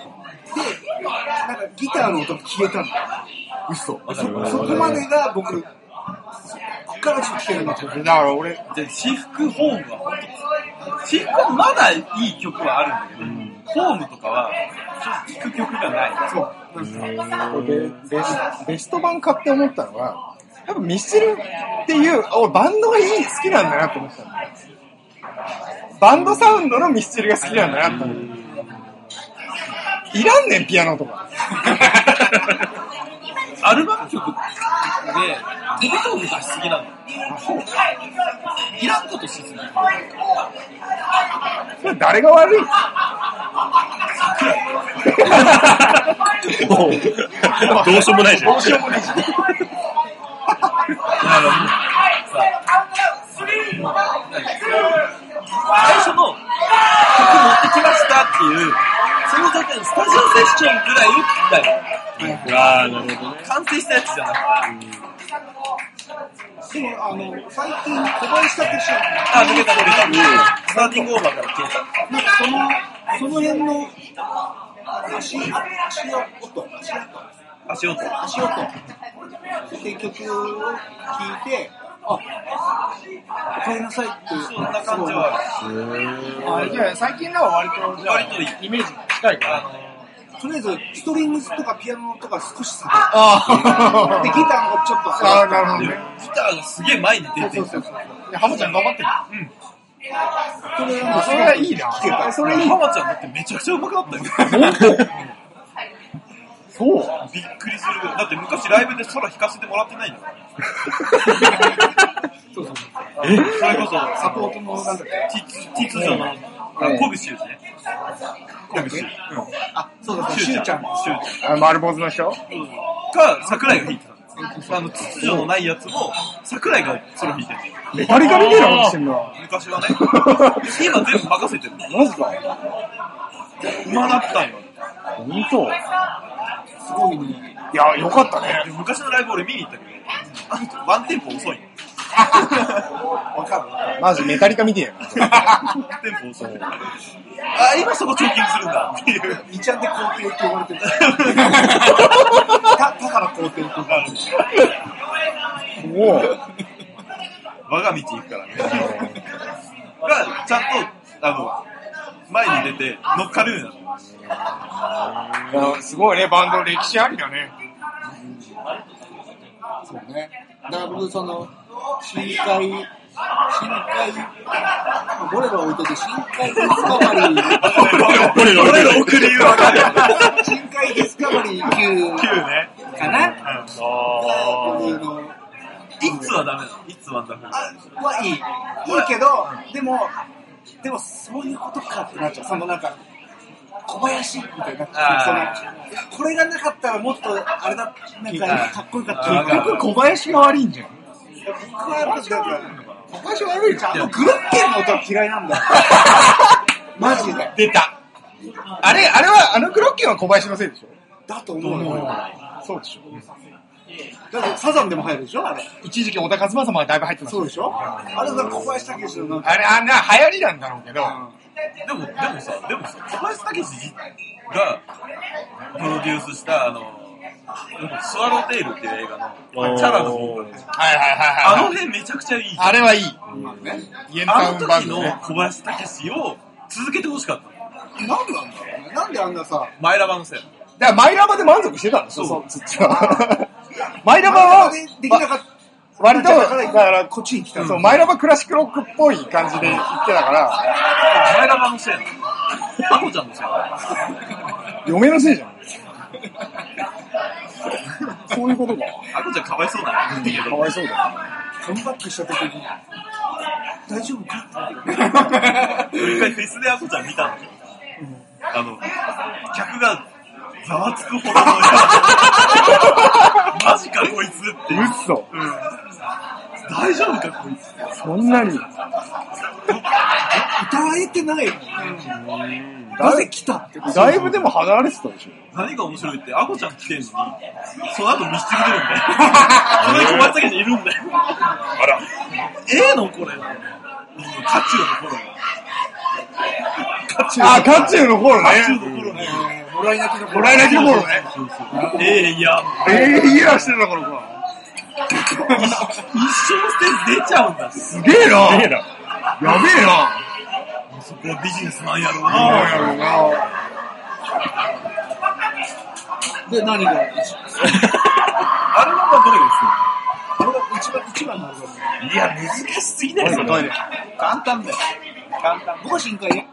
なんかギターの音が消えたんだよ。嘘。そそこまでが僕、こっからちょっと聞けなっ。だから俺、で、私服ホームは本当私服はまだいい曲はあるんだけど、ホームとかは、ちょっと聴く曲がない。そう。ベベスベスト版買って思ったのは、多分ミスチルっていう、俺バンドがいい、好きなんだなって思ったんだよ。バンドサウンドのミスチルが好きなんだなって思った。いらんねん、ピアノとか。アルバム曲で、飛び道具出しすぎなの。いらんことしすぎ。それ誰が悪い？どうしようもないじゃん。どうしようもないじゃん。最初の曲持ってきましたっていう、その時のスタジオセッションぐらいを聞きたい。ああ、なるほどね。完成したやつじゃなくて。でも、あの、最近小林武史あ、抜けた抜けた。スターティングオーバーから消えた。なんかその、その辺の、足、足音、足音、足音。足音って曲を聴いて、あ、お帰りなさいっていう。そんな感じはある。あじゃあ最近のは割と、じゃあ。イメージ近いかあら。とりあえず、ストリングスとかピアノとか少し下があって、で、ギターもちょっと下あー、がっなるほどギターがすげえ前に出てる。そうそうそう。でハモちゃん頑張ってる？それあそれはいいな。それいい。ハマちゃんだってめちゃくちゃ上手くなったよ。そう？びっくりする。だって昔ライブで空弾かせてもらってない んだから。そうそうそれこそ、サポートの、なんだっけ。秩秩序の、あコグシュウジね。コグシュウ。あ、そうだそうだ、しゅうちゃん。シュウちゃん。あ丸坊主の人？か、桜井が弾いてたんです。あの、秩序のないやつも、桜井がソロ弾いてる。メタリカみたいなことしてんな。昔はね。今全部任せてる。マジか。馬なったんよ。本当？すごいね。いや、よかったね。で昔のライブ俺見に行ったけど、ワンテンポ遅いの。わかる。マジメタリカみてえな。ワンテンポ遅い。あ、今そこチョーキングするんだっていう。二ちゃんで皇帝って呼ばれてる。た、だから皇帝って呼ばれてる。もう、我が道行くからね。が、ちゃんと、あの、前に出て乗っかるようになっていやすごいね、バンド歴史ありだね。そうね。だから僕、その、深海、深海、ボレロ置いといて、深海ディスカバリー、これの俺の送り言うわかる。深海 Discovery Q Qね。かな？あ僕の、 It's a ダメなの？ It's a wonderful。あはいい。いいけど、でも、でもそういうことかってなっちゃう。そのなんか、小林みたいになっちゃう。そのあこれがなかったらもっと、あれだ、なんかかっこよかった。あ結局小林が悪いんじゃん。僕は小林悪いじゃん。あのグロッケンの音は嫌いなんだよ。マジで。出た。あれ、あれは、あのグロッケンは小林のせいでしょ？だと思うよ。そうでしょ。だってサザンでも入るでしょ？あれ。一時期小田和正もだいぶ入ってましたそうでしょ？あれが小林武史のなんか。あれ、あんな流行りなんだろうけど、でも、でもさ、でもさ、小林武史がプロデュースした、あの、スワローテールっていう映画の、チャラの方はいはいはいあのはい。辺めちゃくちゃいい。あれはいい。まあの時の。小林武史を続けてほしかった。なんなんだろうね。なんであんなさ、マイラバのせい。だからマイラバで満足してたんでしょそうそっちは。マイラバは、でできなかった。割と、だだから、こっちに来たそう、マイラバクラシックロックっぽい感じで言ってたから、マイラバのせいなの。アコちゃんのせいなの。嫁のせいじゃん。そういうことか。アコちゃんかわいそうだね。かわいそうだよ。カムバックした時に、大丈夫か？一回フェスでアコちゃん見たんだよ。あの、客がざわつくほどのマジかこいつっていう。嘘。うん大丈夫かこいつそんなに。歌われてないよ。なぜ来たってだいぶでも離れてたでしょ。何が面白いって、アコちゃん来てんの？に、その後ミスチル出るんだよ。それ？小松崎にいるんだよ。あら。ええのこれ。カチューの頃カチューあ、カチューの頃ね。カチューの頃ね。もらい泣きのもらい泣きの頃ね。ええいや、ええいいらしてた頃か。一生ステージ出ちゃうんだ。すげえな。やべえな。そこはビジネスなんやろうな。やろうな。で、何が？一 あれはどれがあれが一番、一番になるからいや、難しすぎないそれトイレ。簡単だよ。簡単。僕は深海ね。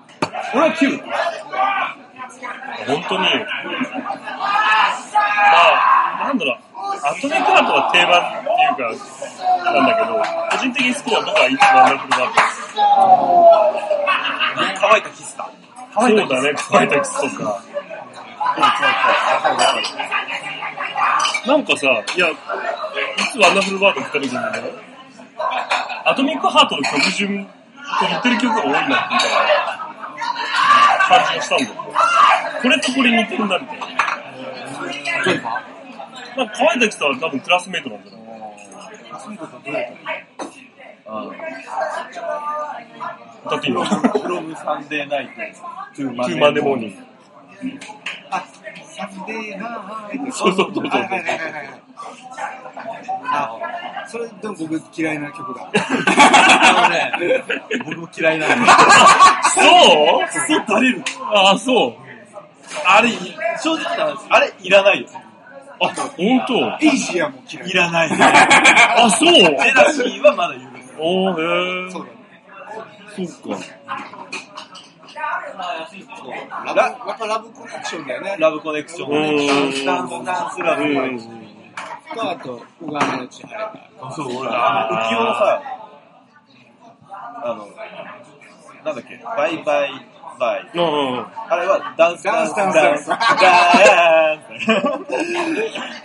俺は9。本当に。まあ、なんだろう。アトミックアートは定番っていうか、なんだけど、個人的に好きなのがいつワンダフルバー乾いたキスか。ト。そうだね、乾いたキスとか。なんかさ、いや、いつワンダフルバード来た時にね、アトミックハートの曲順と似てる曲が多いな、みたいな感じがしたんだよね。これとこれ似てるな、みたいな。例えば？まあ、乾いたキスは多分クラスメイトなんじゃない歌っていいの from Sunday night、to Monday morning。あ、 Sunday morning そうそうそうそうはいはいはいはいはい。あ、それでも僕嫌いな曲だ。あのね、僕も嫌いなの。そう？クソ垂れる。ああ、そう。あれ、正直な話、あれいらないよ。あ、本当？ Asia も嫌い。いらない。あ、そう？ジェラシーはまだ許す。おー、へそうー。そうか。だ。ラブ、やっぱラブコネクションだよね。ラブコネクション。ダンス、ダンス、ラブコネクション。と、あと、小川の千春が。そう、俺、あの、浮世のさ、あの、なんだっけ、バイバイバイ。うんうん。あれはダンス、ダンス、ダンス、ダンス。ダンス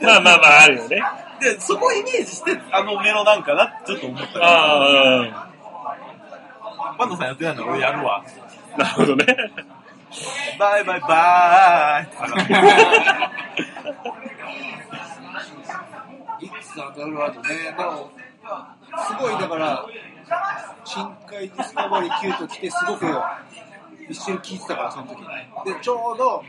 まあまあまあ、あるよね。で、そこをイメージして、あのメロなんかなってちょっと思ったけど、あパンダさんやってないの俺やるわ。あ、なるほどね。バイバイバいつ当たるわとね。でも、すごいだから、深海ディスカバリー9と来て、すごく一緒に聴いてたから、その時に。で、ちょうど、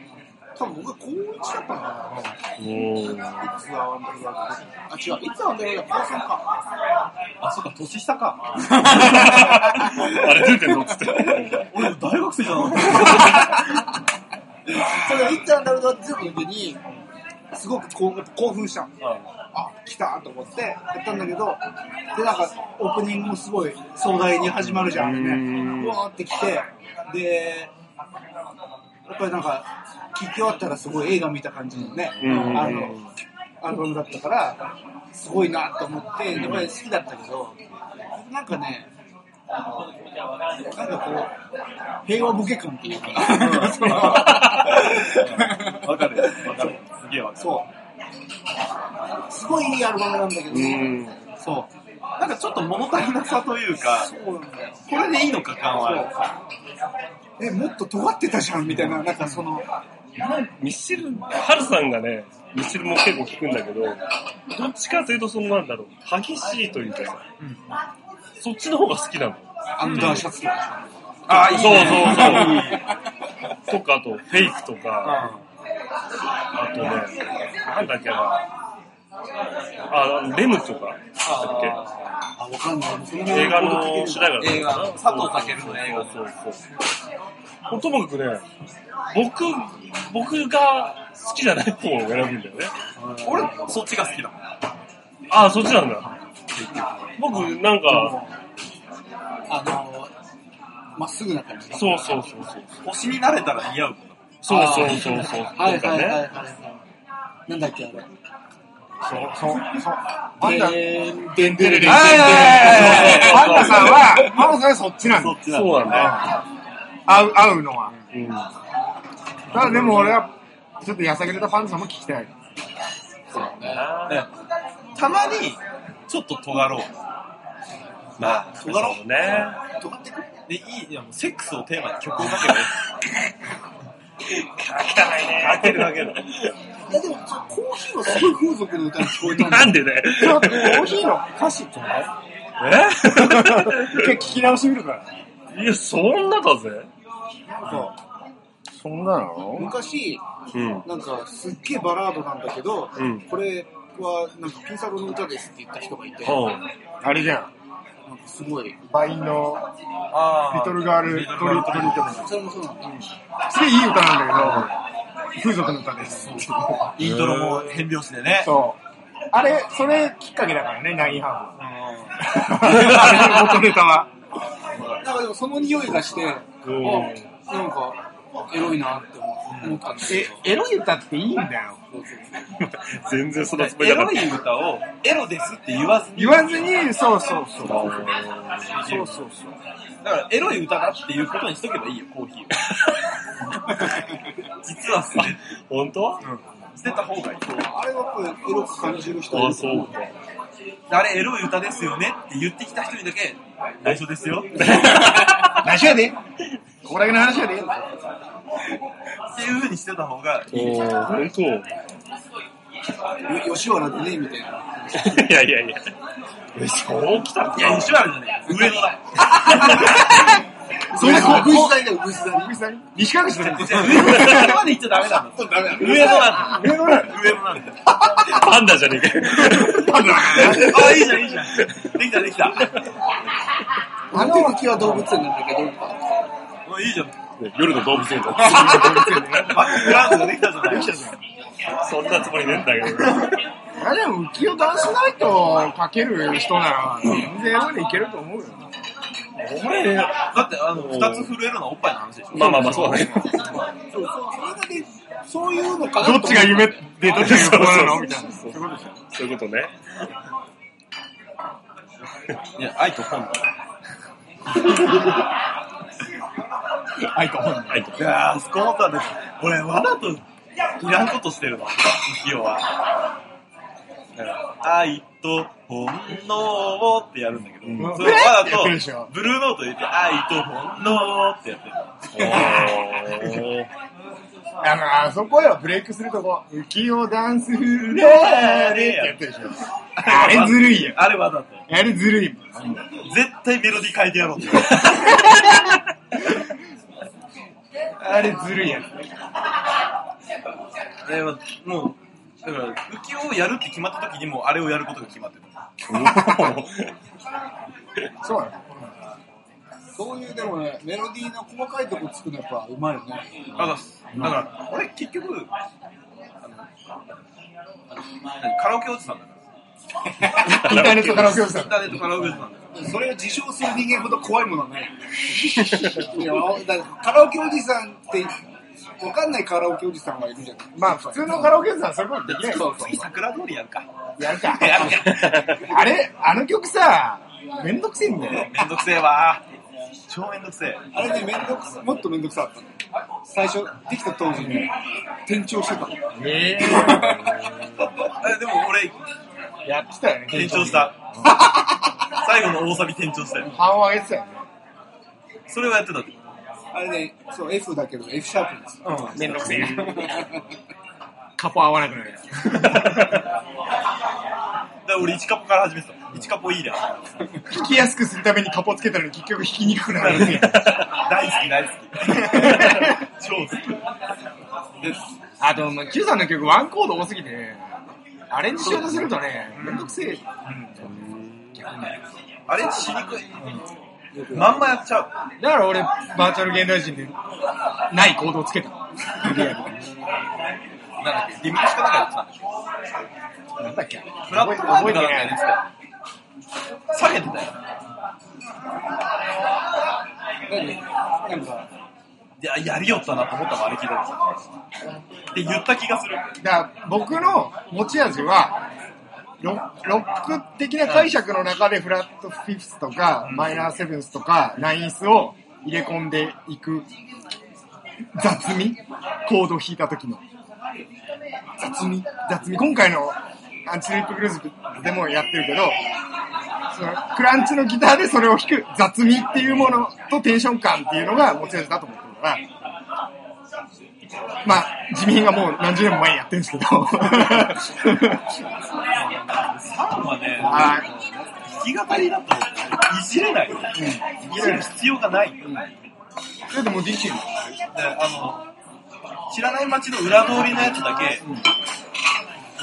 多分僕が高1だったのかな。お It's a wonderful world。あ、違う、 It's a wonderful ド高3か。ーあ、そっか、年下か。あれ出てんの？っつって。俺大学生じゃん。それ It's a wonderful world 出た時に、すごく興興奮したの。あ、来たと思ってやったんだけど、で、なんか、オープニングもすごい壮大に始まるじゃん、うん。ね。うわーって来て、で、やっぱりなんか、聞き終わったらすごい映画見た感じのね、うん。あの、アルバムだったから、すごいなと思って、やっぱり好きだったけど、なんかね、なんかこう、平和ボケ感っていうか、わかるよ。わかる。すげえわかる。そう。すごいいいアルバムなんだけど、うん。そう。なんかちょっと物足りなさというか、そうなんだよ。これでいいのか感はある。え、もっと尖ってたじゃんみたいな、なんかその、ミッシェル、ハルさんがね、ミッシェルも結構聞くんだけど、どっちかというとそのなんだろう、激しいというか、そっちの方が好きなの。アンダーシャツとか。あ、そうそうそう。とか、あと、フェイクとか、あとね、なんだっけな。あ、レムとか、だっあ、わかんない。映画の主題歌映画の佐藤健の映画そうそうそう。ともかくね、僕、僕が好きじゃない方を選ぶんだよね。俺、そっちが好きだもん。ああ、そっちなんだ。僕、なんか、あの、まっすぐな感じ。そうそうそうそう。星になれたら似合う。そうそうそうそう。はいとかね。はいはいはい。なんだっけ、あれ。そう、そう、そう。パンダ、でんでんでれれん。パンダさんは、パンダさんはそっちなんだ。そうなんだ合う、合うのは。よ。うん。ただでも俺は、ちょっとやさぐれたパンダさんも聞きたい。ねたまに、ちょっと尖ろう。まあ、尖ろうそうね。尖ってくるで、いい、いやもうセックスをテーマに曲をかけばいい。汚いね。かけるだけだ。いやでも、コーヒーはすごい風俗の歌に聞こえたんだなんでだよ。ちょっとコーヒーの歌詞ちょうだいえ？一回聞き直してみるから。いや、そんなだぜ。なんか、そんなの？昔、うん。なんか、すっげえバラードなんだけど、うんこれは、なんか、ピンサロの歌ですって言った人がいて、うん。あれじゃん。なんかすごい、バインのあリトルガールトリトリトリ。それもそうなんだ。すげえいい歌なんだけど、風俗の歌です。イントロも変拍子でね。そう。あれ、それきっかけだからね、ナインハうんーフ。あれの元ネタは。なんかでもその匂いがして、なんか、エロいなって思ったんですけど。エロい歌っていいんだよ。全然そのつもりエなかった。ロい歌を、エロですって言わずに。言わずに、そうそうそう。そうそうそう。だから、エロい歌だっていうことにしとけばいいよ、コーヒーを。実は捨て本当？捨てた方がいい。あれはやっぱりエロく感じる人いあ、るそうか。あれエロい歌ですよねって言ってきた人にだけ、内緒ですよ。って何しやでここだけの話やでいう風にしてた方がいい。おー、本当よ吉原でね、みたいな。いやいやいや。え、そう来たんいや、吉原じゃねえ。上野だ。それ、国時代だよ、国時代。西川口だよ。上野まで行っちゃダメなんだ。ダメだ。上野なんだ。上野だよ上野なんだ。パンダじゃねえかよ。パンダあ、いいじゃん、いいじゃん。できた、できた。あの時は動物園なんだけど、いいじゃん。ね夜の動物園だ。バックグラウンドができたじゃない。そんなつもりねえんだけど。いやでも浮世ダンスナイトかける人なら、全然エロでいけると思うよ。俺、だって、あの、二つ震えるのはおっぱいの話でしょ。まあまあまあ、そうだね。そうそう、映画で、そういうのかなどっちが夢でどっちがそう夢なの？みたいな。そうそういうことでしょ。そういうことね。いや、愛と本だ。愛と本人。はいと。いやー、そこ思ったんです。俺、わざといらんことしてるの、浮世は。だから愛と本能をってやるんだけど、うんそれをわざと、ブルーノート入れて、愛と本能ってやってる。おー。あの、あそこよ、ブレイクするとこ。浮世ダンスフレーレってやってるでしょ。あれずるいよ。あれわざと。あれずるいもん。絶対メロディー変えてやろうって。あれずるいやつ。でももう、だから、浮世をやるって決まった時にもうあれをやることが決まってる。そうなの？そういう、でもね、メロディーの細かいとこつくのやっぱうまいよね。だから、だから俺結局、あの、あの何カラオケおじさんだから。インターネットカラオケおじさんインターネットカラオケなんだよ。それを自称する人間ほど怖いものはない。いやだからカラオケおじさんって、わかんないカラオケおじさんがいるじゃない。まあ普通のカラオケおじさんそういうことできないよ。次桜通りやるか。やるか。やるか。あれあの曲さ、めんどくせえんだよ。めんどくせえわ。超めんどくせえ。あれね、めんどくさ、もっとめんどくさかったの。最初、できた当時ね、転調してたの。ええ でも俺、えやってたよね。転調した。最後の大サビ転調したよ。半を上げてたよね。それをやってたって。あれね、そう、F だけど F シャープです。うん、めんどくせえ。カポ合わなくなるやつ。だから俺1カポから始めてた。1カポいいな。弾きやすくするためにカポつけたのに結局弾きにくくなる。大好き大好き。超好き。であと、まあ、Q さんの曲ワンコード多すぎて、アレンジしようとするとね、めんどくせえ。あれしにくい。まんまやっちゃう。だから俺、バーチャル現代人で、ないコードをつけた。リアなんだっけディミニシカなんかやってたんでしょなんだっけフラットバンドかなんかやってたよ。下げてたよ。なんか、いや、やりよったなと思ったもん、あれ聞いた時って言った気がする。だから僕の持ち味は、ロロック的な解釈の中でフラットフィフスとか、マイナーセブンスとか、ナインスを入れ込んでいく雑味コードを弾いた時の。雑味雑味。今回のアンチスリップクルーズでもやってるけど、そのクランチのギターでそれを弾く雑味っていうものとテンション感っていうのが持ち味だと思ってるから、まあ、地味がもう何十年も前にやってるんですけど。サンはね、はい。弾き語りだといじれない。いじる必要がない。それでも DC の。であの、知らない街の裏通りのやつだけ、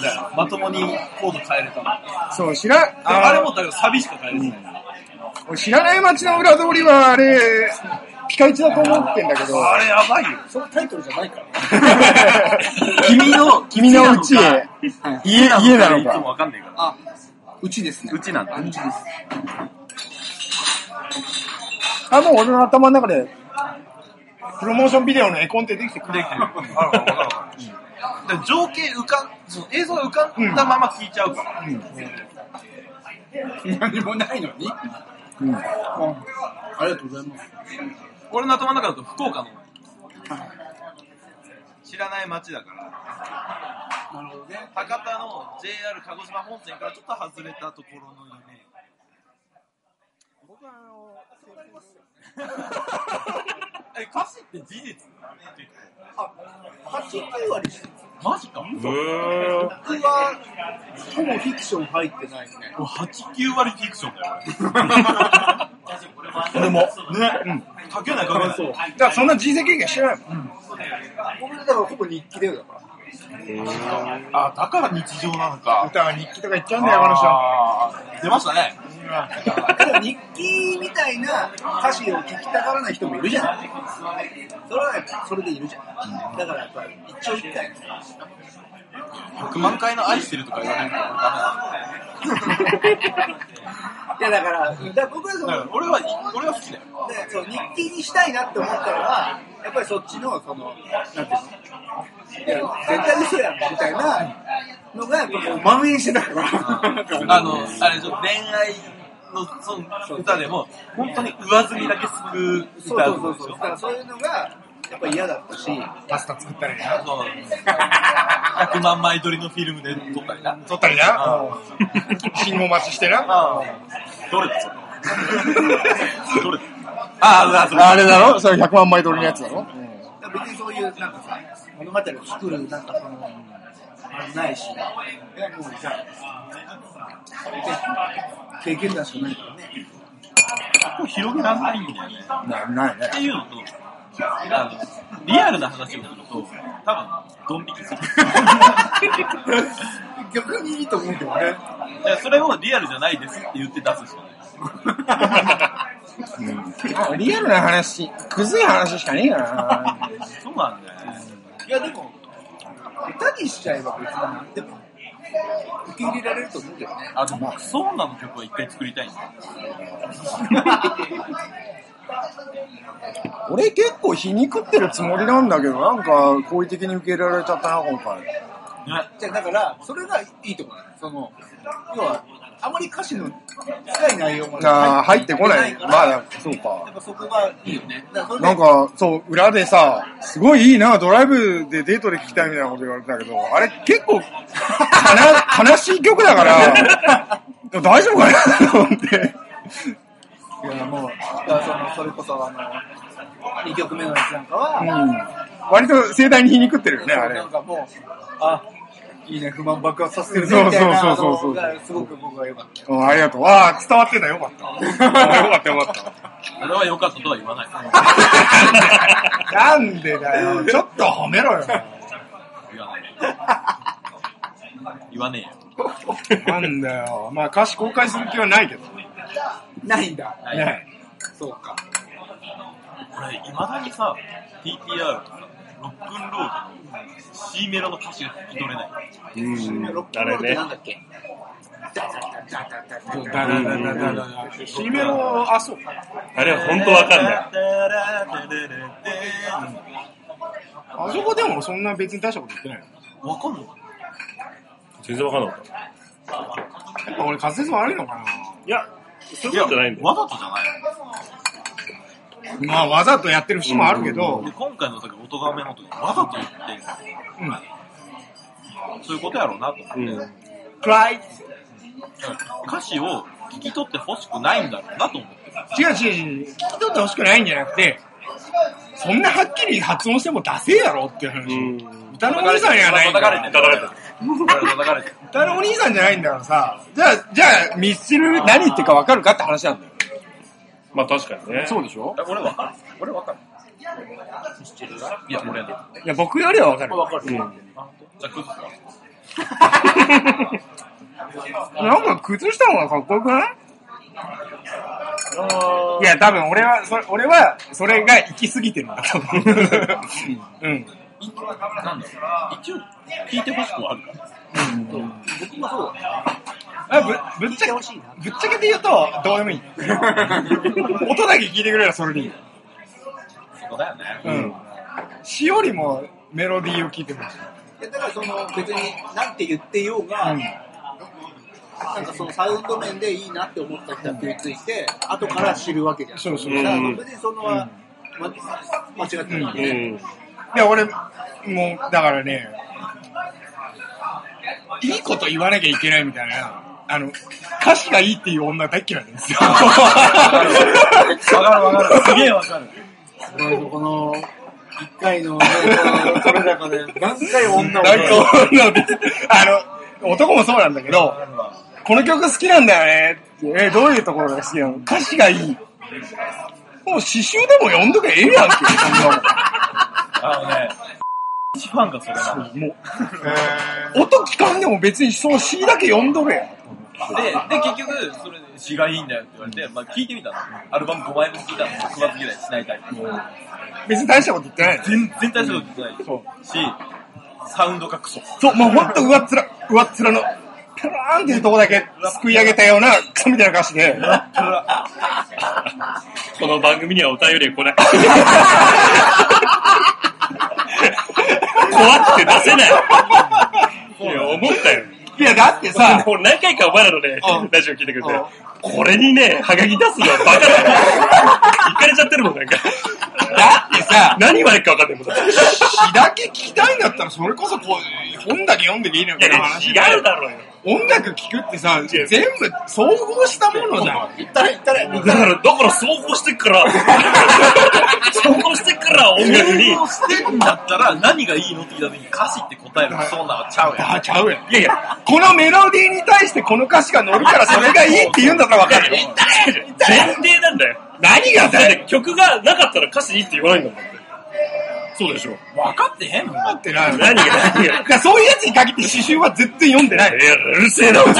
でまともにコード変えれたの。そう、知ら、あれもだからサビしか変えれてない。俺知らない街の裏通りはあれ、ピカイチだと思ってんだけど、あれやばいよ。そのタイトルじゃないから。君の、君のうちへ、家、家なのいつもか。わかんないから。あ、うちですね。うちなんだあうちです。あ、もう俺の頭の中で、プロモーションビデオの絵コンテできてくれできてる。あるわかるわかる。で情景浮かん、その映像が浮かんだまま聞いちゃうから。何もないのに。うん。あありがとうございます。俺の頭の中だと福岡の知らない街だから。なるほどね。博多の JR 鹿児島本線からちょっと外れたところの夢。僕はあの、え、歌詞って事実あ、8、9割してる。マジか僕は、ほぼフィクション入ってないですね。8、9割フィクションだよ。俺も。ね。うん。書けない書けない。そう。だからそんな人生経験してないもん。僕だからほぼ日記だよだから。あ、だから日常なのか。歌は日記とか言っちゃうんだよ、この人。出ましたね。日記みたいな歌詞を聞きたがらない人もいるじゃん。それはそれでいるじゃん。だからやっぱり一長一短。100万回の愛してるとか言われるとダいやだから、だから僕はそメだ。だの俺は、俺は好きだよ。でそう日記にしたいなって思ったのは、やっぱりそっちの、その、なんていうのいや、絶対嘘やんみたいなのが、やっぱこう、蔓延してたから。あの、あれでしょ、恋愛のその歌でも、本当に上積みだけ救うそう歌そうそうそう。だからそういうのが、やっぱ嫌だったし、パスタ作ったりな。そう100万枚撮りのフィルムで撮ったりな。撮ったりな。信号待ちしてな。ああ。どれだそれ。どれだああ。あれだろ？それ100万枚撮りのやつだろ？別にそういう、なんかさ、物語を作る、なんかその、ないし、いやもうじゃあ、経験談しかないからね。広げらんないんだよね。なないねっていうのと、あの、リアルな話をすると、多分、ドン引きする。逆にいいと思うけどね。いやそれをリアルじゃないですって言って出すしかない。リアルな話、くずい話しかねえからそうなんだよね。いやでも、歌にしちゃえば別になんでも。受け入れられると思うんだよね。あ、でも、クソ女の曲は一回作りたいんだ。俺結構皮肉ってるつもりなんだけど、なんか好意的に受け入れられちゃったな、今回。ね。じゃあだから、それがいいと思う。その、要は、あまり歌詞の深い内容まであー入ってこない。まあ、そうやっか。ぱそこがいいよね。だからそれでなんか、そう、裏でさ、すごいいいな、ドライブでデートで聴きたいみたいなこと言われてたけど、あれ結構、かな、悲しい曲だから、大丈夫かなと思って。いやもう、だからその、それこそあの、2曲目のやつなんかは、うん。割と盛大に皮肉ってるよね、あれなん。かもう、あ、いいね、不満爆発させてるね、みたいな、そうそうそうそうすごく僕は良かったよ。うん、ありがとう。ああ、伝わってたよかった。よかったよかった。俺は良かったとは言わない。なんでだよ。ちょっと褒めろよ。言わない。言わねえよ。なんだよ。まあ歌詞公開する気はないけどね。ないんだ。はいねそうか。俺、未だにさ、TPR とか、ロックンロールの C メロの歌詞が聞き取れない。うんロックンロールってなんだっけ？ダメロ、あ、そうか。あれは本当わかんない。あそこでもそんな別に大したこと言ってないの？わかんない。全然わかんなかった。やっぱ俺滑舌悪いのかいや、そういうことじゃないんだよ。わざとじゃないなまあわざとやってる節もあるけど、で、今回の時、音がめの時、わざと言って、うん。そういうことやろうなと思って。うん。暗い。歌詞を聞き取って欲しくないんだろうなと思って。違う違う違う。聞き取ってほしくないんじゃなくて、そんなはっきり発音してもダセえやろっていう話。うん。歌のお兄さんやないんだ叩かれてる。叩かれてる叩かれてる。歌のお兄さんじゃないんだからさ、じゃあ、じゃあ、ミスチル何言ってるか分かるかって話なんだよ。まあ確かにね。そうでしょ？え俺わかる俺わかるいや、俺ね。いや、僕よりは分かる。わかる。うん。じゃあ、崩すか なんか崩した方がかっこよくない？いや、多分俺は、それ俺は、それが行き過ぎてるんだと思う。うん。なんだろう。一応、聞いて欲しくはあるから。僕もそうだ。あぶぶっちゃけ、ぶっちゃけて言うと、どうでもいい。音だけ聞いてくれればそれでいい。そこだよね。うん。詩よりもメロディーを聞いてほしい。いやだからその別に何て言ってようが、うんなんかそのサウンド面でいいなって思った人は食いついて、後から知るわけじゃん。そうそうだからうん別にそのは、ま、間違ってないようね。ん。いや、俺、もう、だからね、いいこと言わなきゃいけないみたいな、あの、歌詞がいいっていう女大っ嫌いなんですよ。わかるわかる。すげえわかる。この、一回のね、この取れ高で何回女をなんか女であの、男もそうなんだけど、この曲好きなんだよねって。え、どういうところが好きなの？歌詞がいい。もう詩集でも読んどけええやんって、そんなもん。あのね、一ファンがそれなの。もう、音聞かんでも別にその詩だけ読んどれや。で、で、結局、それで詩がいいんだよって言われて、まあ聞いてみたの。アルバム5枚分聞いたの。食わず嫌いしないタイプ。別に大したこと言ってないの。全然大したこと言ってないし、サウンドがクソ。そう、もうほんと上っ面、上っ面の、ペラーンっていうとこだけすくい上げたようなクソみたいな歌詞で、この番組にはお便りが来ない。怖くて出せない。いや、思ったよ。いやだってさ、俺何回かお前らのねうん、ラジオ聞いてくれて、これにね、ハガキ出すのはバカだな。行かれちゃってるもん、なんか。だってさ、何言われるか分かんないもん。い詩だけ聞きたいんだったらそれこそこう、本だけ読んでけいいのよみたいな話違うだろうよ。音楽聴くってさ、全部総合したものじゃん。行ったったら、だから、だから、総合してっから、総合してっから、音楽に。をしてんだったら、何がいいのって聞いた時に歌詞って答えるそうなのちゃうやん。あ、ちゃうやん。いやいや、このメロディーに対してこの歌詞が乗るからそれがいいって言うんだったらわかるよ。前提なんだよ。何がだよて曲がなかったら歌詞いいって言わないんだもん。そうでしょ。分かってへんもん。だってな。何が何がだそういうやつに限って詩集は絶対読んでない。いや、うるせえな、お前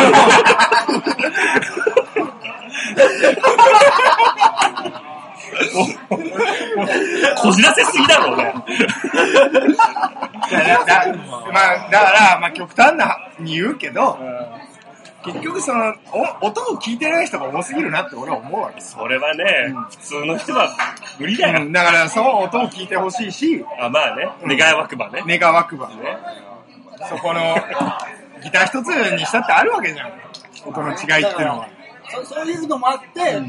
こじらせすぎだろ、お前。だだまあ、だから、まあ極端なに言うけど、結局その、お音を聞いてない人が多すぎるなって俺は思うわけ。それはね、普通の人は無理だよ。うんだからその音を聞いてほしいし、あ、まあね、願いわくばね。願わくばね、そこの、ギター一つにしたってあるわけじゃん。音の違いっていうのは。そそういうのもあって、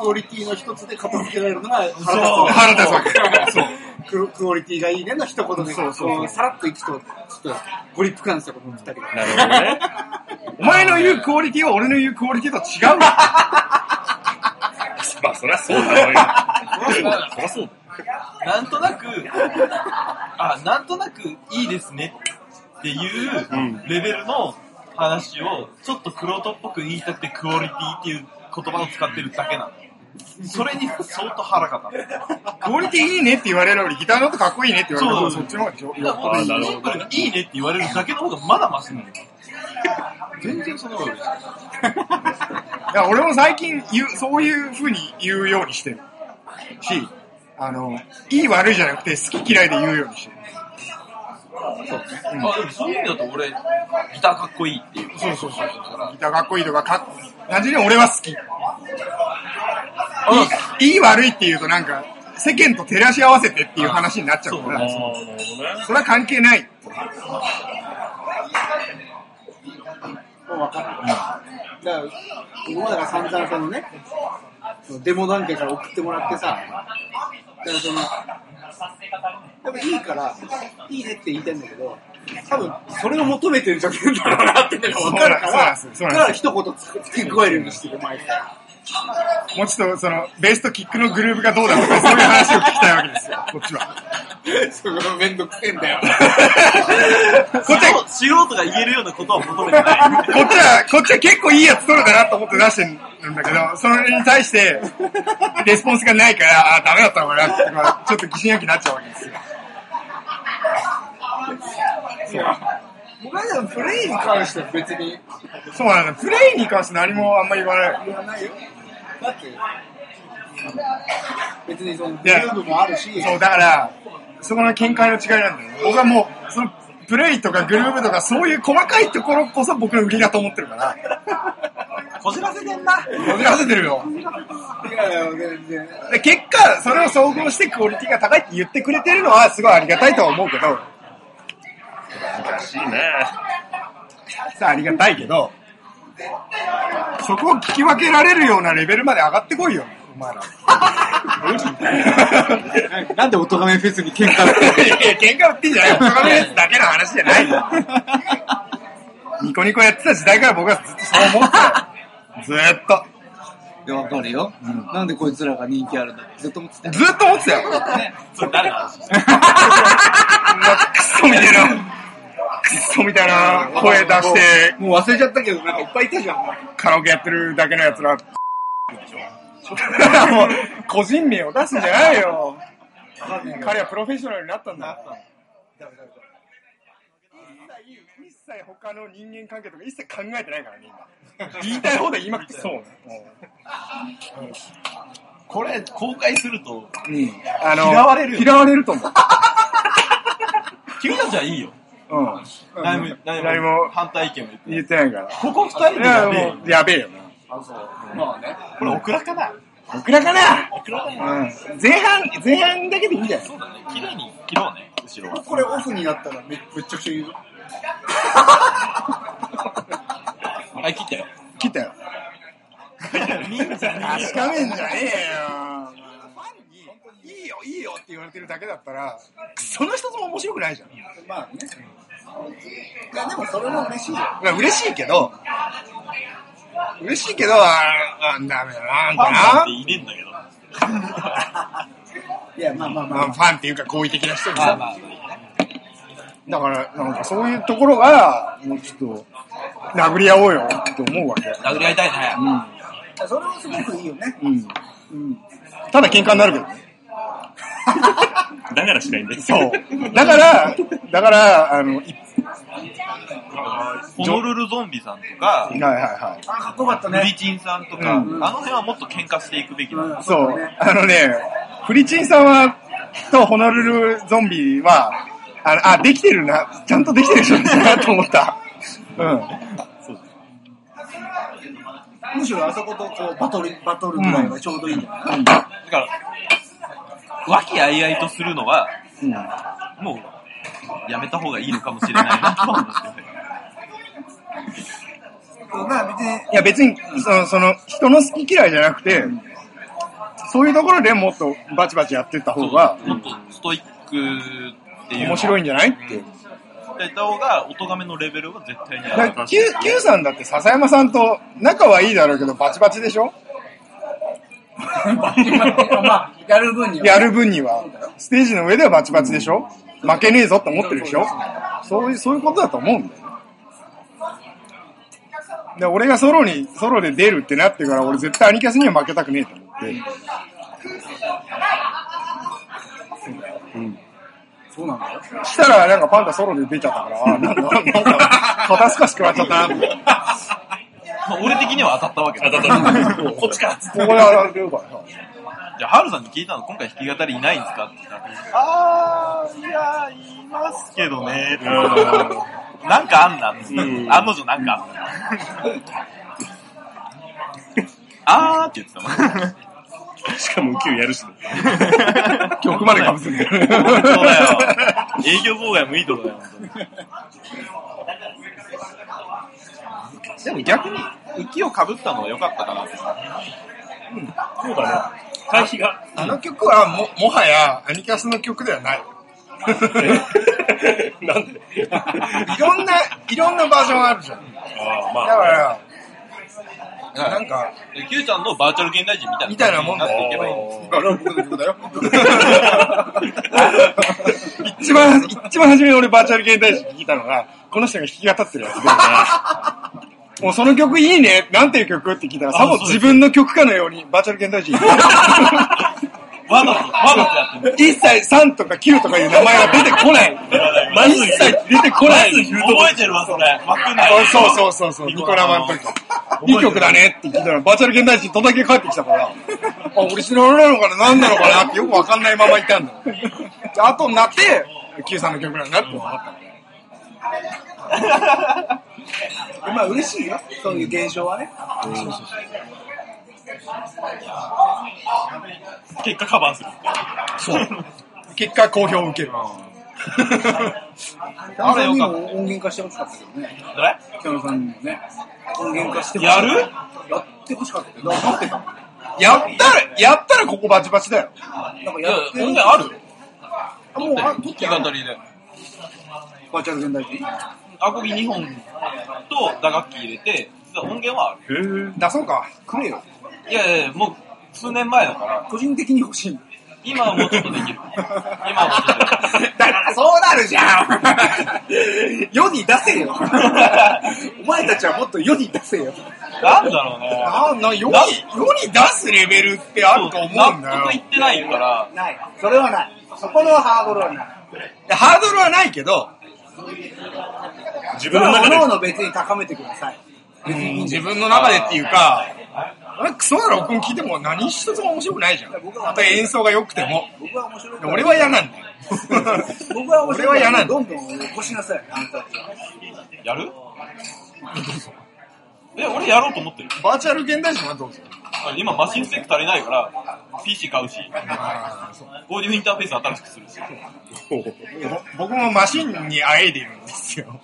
クオリティの一つで片付けられるのがそう腹立つわけ。そう。ククオリティがいいねの一言で、そうそうそうこさらっといくと、ちょっとご立腹なんですよ、この二人が。なるほどね。お前の言うクオリティは俺の言うクオリティと違うよ。まあ、そりゃそうだろうよ。そりゃそうだ。なんとなく、あ、なんとなくいいですねっていうレベルの話を、ちょっとクロートっぽく言いたくてクオリティっていう言葉を使ってるだけなの。それに相当腹が立つ。クオリティいいねって言われるよりギターの音かっこいいねって言われる方がそっちの方がよだからシンプルにいいねって言われるだけの方がまだマシなの。全然その方が嬉しい。いや俺も最近言う、そういう風に言うようにしてる。し、あの、いい悪いじゃなくて好き嫌いで言うようにしてる。あ、でもそういう意味だと俺、ギターかっこいいっていう。そうそうそうそう。ギターかっこいいとか、かっ単純に俺は好き。いいいい悪いって言うとなんか、世間と照らし合わせてっていう話になっちゃうから、なるほどね。それは関係ない。もう分かる。だから、ここまでが散々そのね、そのデモ段階から送ってもらってさ、だからその、やっぱいいから、いいねって言いたいんだけど、多分、それを求めてるんじゃねえんだろうなってのが分かるから、だから一言付け加えるようにしてる、毎回。もうちょっとその、ベースとキックのグルーヴがどうだとか、そういう話を聞きたいわけですよ、こっちは。それめんどくせえんだよ。こっちは、素人が言えるようなことは求めてない。こっちは、こっちは結構いいやつ取るだなと思って出してるんだけど、それに対して、レスポンスがないから、あーダメだったのかなって、まあちょっと疑心暗鬼になっちゃうわけですよ。僕はでもプレイに関しては別にそうなんだ。プレイに関して何もあんま言わない。言わないよ。だって、別にそのグルーブもあるし、そう、だから、そこの見解の違いなんだよね。僕はもう、その、プレイとかグルーブとかそういう細かいところこそ僕の売りだと思ってるから。こじらせてんな。こじらせてるよ。いやいや、全然。で、結果、それを総合してクオリティが高いって言ってくれてるのはすごいありがたいとは思うけど、難しいね。さあありがたいけど、そこを聞き分けられるようなレベルまで上がってこいよ、お前ら。なんでおとがめフェスに喧嘩っていやいや、喧嘩売ってんじゃないよ。お金のやつだけの話じゃないよ。ニコニコやってた時代から僕はずっとそう思ってたよ。ずーっと。いや、わかるよ。なんでこいつらが人気あるんだ？ってずっと思ってたよ。ずーっと思ってたよ。それ誰の話？クソみたいな、クソみたいな声出して、もう忘れちゃったけど、なんかいっぱいいたじゃん。カラオケやってるだけのやつら。もう、個人名を出すんじゃないよ。彼はプロフェッショナルになったんだ。一切他の人間関係とか一切考えてないからね、今。言いたい方で言いまくってそうね。これ、公開すると、あの、嫌われるよ嫌われると思う。君たちはいいよ。うん。何も、何何も反対意見も言ってない。言ってないから。ここ二人でやべえもう、やべえよな。まあね。これオクラかな？オクラかな？オクラだよ。うん。前半、前半だけでいいんじゃない？そうだね。綺麗に切ろうね、後ろは。これオフになったらめめっちゃくちゃ言うぞ。はい、切ったよ。切ったよ。確かめんじゃねえよ。ファンに、いいよ、いいよって言われてるだけだったら、その一つも面白くないじゃん。まあね。いや、でもそれも嬉しいよ。まあ嬉しいけど、嬉しいけど、ああ、ダメだな、なんファンなんかていねえんだけど。いや、まあまあな。まあ。まあ、ファンっていうか好意的な人にさ。まあまあ。だから、なんかそういうところが、もうちょっと、殴り合おうよって思うわけ。殴り合いたいね。それはすごくいいよね。うん。ただ喧嘩になるけどね。だからしないんだよ。そう。だから、だから、あの、いホノルルゾンビさんとか、はいはいはあ、かっこよかったフリね。チンさんとか、うんあの辺はもっと喧嘩していくべきだ。うんい。そう。あのね、フリチンさんは、とホノルルゾンビは、あのあ、できてるな。ちゃんとできてる人だなと思った。うん。むしろあそことこうバトル、バトルぐらいがちょうどいいんじゃない、だから、和気あいあいとするのは、もう、やめた方がいいのかもしれないなとは思っていや別に、その、その人の好き嫌いじゃなくて、そういうところでもっとバチバチやってった方がもっとストイックっていうの面白いんじゃないって。やった方が、お咎めのレベルは絶対に上がる。Q さんだって笹山さんと仲はいいだろうけどバチバチでしょ？まあ、やる分には。やる分には。ステージの上ではバチバチでしょ？負けねえぞって思ってるでしょ？そういう、そういうことだと思うんだよね。で、俺がソロに、ソロで出るってなってから、俺絶対アニキャスには負けたくねえと思って。そうなんだよ。したら、なんかパンダソロで出ちゃったから、あなんか、なんか、肩透かし食らっちゃったなって。こまあ俺的には当たったわけだ。当たった。こっちかっつって。こで当たってるからさ。じゃあ、ハルさんに聞いたの、今回弾き語りいないんですかって言ったら、あー、いや、いますけどね、なんかあんな、ん案の定なんかあんな。あーって言ってたもん。しかもウキウやるしね。曲までかぶせてる。そうだよ。営業妨害もいいとこだよ、本当に。でも逆に、浮きを被ったのは良かったかなって。そうだね。対比が。あの曲はも、もはや、アニキャスの曲ではない。なんで？いろんな、いろんなバージョンあるじゃん。ああ、まあ。だから、なんか、Q ちゃんのバーチャル現代人みたいなみたいなもんだよ。あれは僕の曲だよ。一番、一番初めに俺バーチャル現代人聞いたのが、この人が弾き語ってるやつで、もうその曲いいね、なんていう曲って聞いたら、さも自分の曲かのようにバーチャル現代人。わざと、わざとやってる。一切3とか9とかいう名前が出てこない。まず一切出てこない。覚えてるわ、それ。枠内。そうそうそうそう、ニコ生の時。いい曲だねって聞いたら、バーチャル現代人とだけ帰ってきたから、あ、俺知らないのかな、何なのかなってよくわかんないままいたんだよ。で後になって、Q さんの曲なんだってった。まあ嬉しいよ。そういう現象はね。結果カバーする。そう。結果、好評を受ける。あれにも音源化してほしかったけどね。誰北野さんにもね。音源化してほしかった。やる？やってほしかったけど、待ってたもん。やったら、やったらここバチバチだよ。なんかいややって、音源ある？あもう、あ、弾き語りで。バーチャル現代人？アコギ2本と打楽器入れて、実は音源はある。出そうか。くれよ。いやいやいや、もう数年前だから、個人的に欲しい。今はもうちょっとできる。今はもうちょっとできる。だからそうなるじゃん 世に出せよ お前たちはもっと世に出せよなんだろうね。な、な、世に、世に出すレベルってあると思うんだよ納。得いってないから、ない。それはない。そこのハードルはない。ハードルはないけど、自分の中で各。々別に高めてください。別にいいん自分の中でっていうか、俺クソな録音聞いても何一つも面白くないじゃん。また演奏が良くても。僕は面白いから。俺は嫌なんだよ。僕は面白いから俺は嫌なんだどんどん起こしなさい、あんたたちは。やる？え、俺やろうと思ってる。バーチャル現代人はどうぞ。今マシンスペック足りないから、PC 買うし、オーディオインターフェース新しくするし。ぼ僕もマシンにあえいでいるんですよ。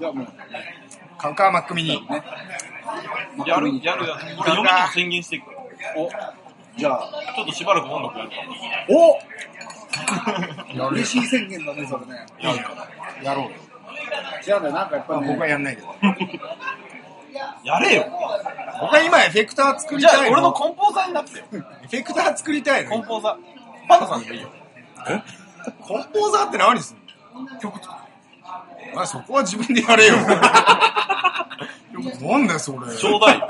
いや、もう、カウカーマックミニ。やる、やる、やる。俺嫁にも宣言していくから。お、じゃあ、ちょっとしばらく音楽やるから。お 嬉しい宣言だね、それね。やろうよ。違うんだよ、なんかやっぱまあね、僕はやんないけど。やれよ。僕は今エフェクター作りじゃあたい俺のコンポーザーになってよ。エフェクター作りたいの？コンポーザー。パンダさんでもいいよ。コンポーザーって何すんの？曲作る。まあそこは自分でやれよ。なんだよそれ。ちょうだいよ。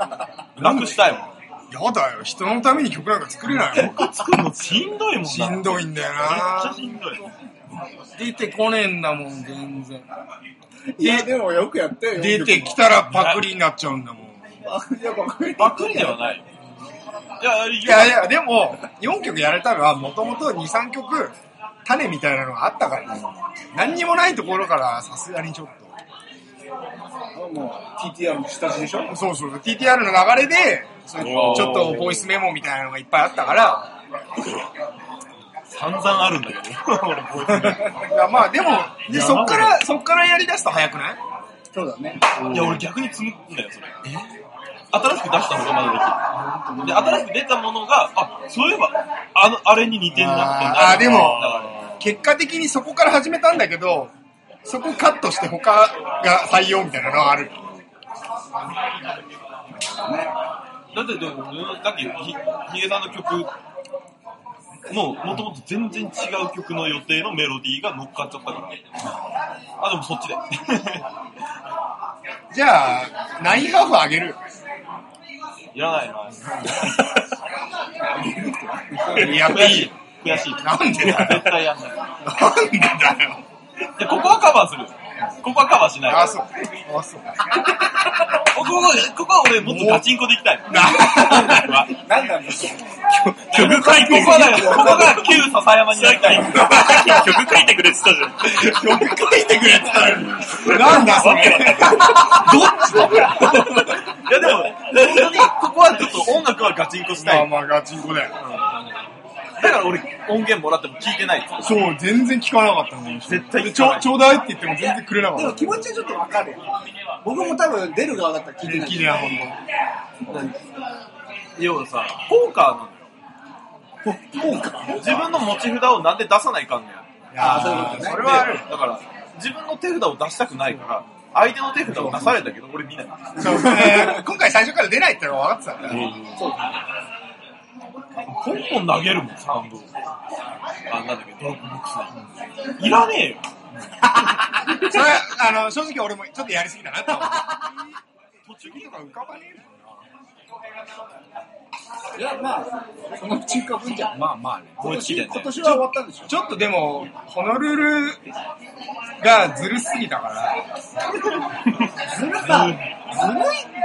楽したいもん。やだよ。人のために曲なんか作れないよ。作るのしんどいもんな。しんどいんだよめっちゃなしんどい。出てこねえんだもん、全然。いや、でもよくやってよ。出てきたらパクリになっちゃうんだもん。いや、パクリ。パクリではないよ。いや、いいやいや、でも、4曲やれたのは、もともと2、3曲種みたいなのがあったから、何にもないところからさすがにちょっもう TTR の下地でしょ？と。そうそう、TTR の流れで、ちょっとボイスメモみたいなのがいっぱいあったから、散々あるんだけど。俺、こういやまあでも、でそっから、そっからやり出すと早くない？そうだね。のいや、俺逆に積むんだよ、それ。新しく出したのがまだできる。で、新しく出たものが、あ、そういえば、あの、あれに似てんなってなるあーでもだから結果的にそこから始めたんだけど、そこカットして他が採用みたいなのがある。だって、でも、だってひ、ひげさんの曲、もう、もともと全然違う曲の予定のメロディーが乗っかっちゃったから。あ、でもそっちで。じゃあ、ナインハーフあげる。いらないな。やっていい。悔しい。なんでだよ絶対やんない。なんでだよ。で、ここはカバーする。ここはカバーしない。あ、そう。あ、そう。ここは、ここは俺もっとガチンコでいきたい。なんなんですか？曲書いてここはだよ、ここが旧笹山になりたい。曲書いてくれって言ったじゃん。曲書いてくれって言ったら、なんだそれ。いやでも、本当に、ここはちょっと音楽はガチンコしたい。まあまあガチンコだよ。だから俺、音源もらっても聞いてない。そう、全然聞かなかったのに。絶対でちょちょうだいって言っても全然くれなかでもった。気持ちはちょっとわかるよ。僕も多分出る側だったら聞いてない。聞いてない、ほんと。要はさ、ポーカーなのよ。ポーカー？自分の持ち札をなんで出さないかんねや。あーそういうことねそれはある。でだから、自分の手札を出したくないから、相手の手札を出されたけど、俺見ない。そう、ね、今回最初から出ないってのが分かってたんだよ。そうポンポン投げるもん、サウンド。あ、なんだっけ、ドロップボックスに。いらねえよ。それは、あの、正直俺もちょっとやりすぎたなって思った。途中とか浮かばねえいや、まあ、そのうち浮かぶんじゃん。まあまあね。思いつきだよね今年は終わったんでしょ？ちょっとでも、ホノルルがずるすぎたから、ずるさ、ずるい、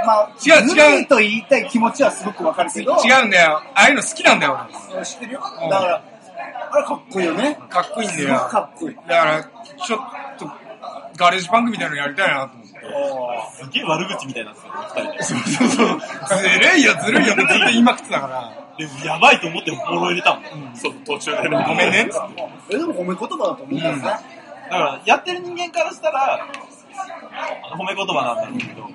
まあ、違う違うずるいと言いたい気持ちはすごくわかるけど、違うんだよ。ああいうの好きなんだよ、知ってるよ。だから、あれかっこいいよね。俺。かっこいいんだすごくかよ。っこいい。だから、ちょっと、ガレージパンクみたいなのやりたいなと思。すげえ悪口みたいなんですよ、二人で。そうそうそう。ずるいよ、ずるいよってずっと言いまくってたから。でも、やばいと思ってフォロー入れたもん。そう、途中でね。ごめんね。え、でも褒め言葉だと思うんだよね。だから、やってる人間からしたら、褒め言葉なんだけど、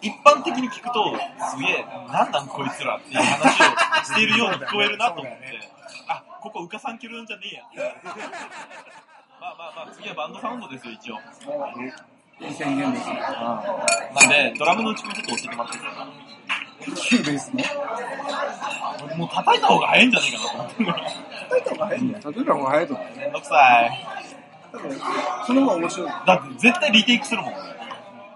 一般的に聞くと、すげえ、なんなんこいつらっていう話をしているように聞こえるなと思って、あ、ここ浮かさんきるんじゃねえや。まあまあまあ、次はバンドサウンドですよ、一応。いい宣言です。なんで、ドラムの打ち込みちょっと教えてもらっていいですか？ Cubase ね。もう叩いた方が早いんじゃないかなと思って。叩いた方が早いんだよ。例えばもう早いと思う。めんどくさい。多分その方が面白い。だって絶対リテイクするもん。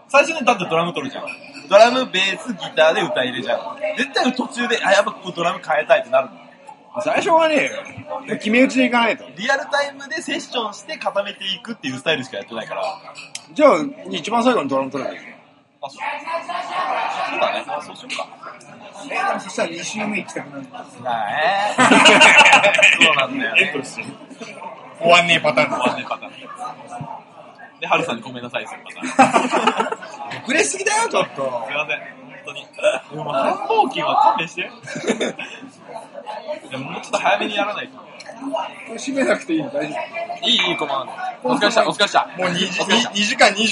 最初にだってドラム取るじゃん。ドラム、ベース、ギターで歌い入れじゃん。絶対途中で、あ、やっぱここドラム変えたいってなるもん。最初はね、決め打ちでいかないと。リアルタイムでセッションして固めていくっていうスタイルしかやってないから。じゃあ、一番最後にドラム取ればいい。あ、そう。そうだね。あそうしようか。え、でもそしたら2週目行きたくなる。なえそうなんだよね。エントリーして。終わんねえパターン終わんねえパターン。で、ハルさんにごめんなさいするパターン。遅れすぎだよ、ちょっと。すいません。本当に。でも繁忙期は勘弁して。でももうちょっと早めにやらないと。これ締めなくていいの大丈いい、いい、こまお疲れした、お疲れした。もう 2, 時お疲れした。2時間27分。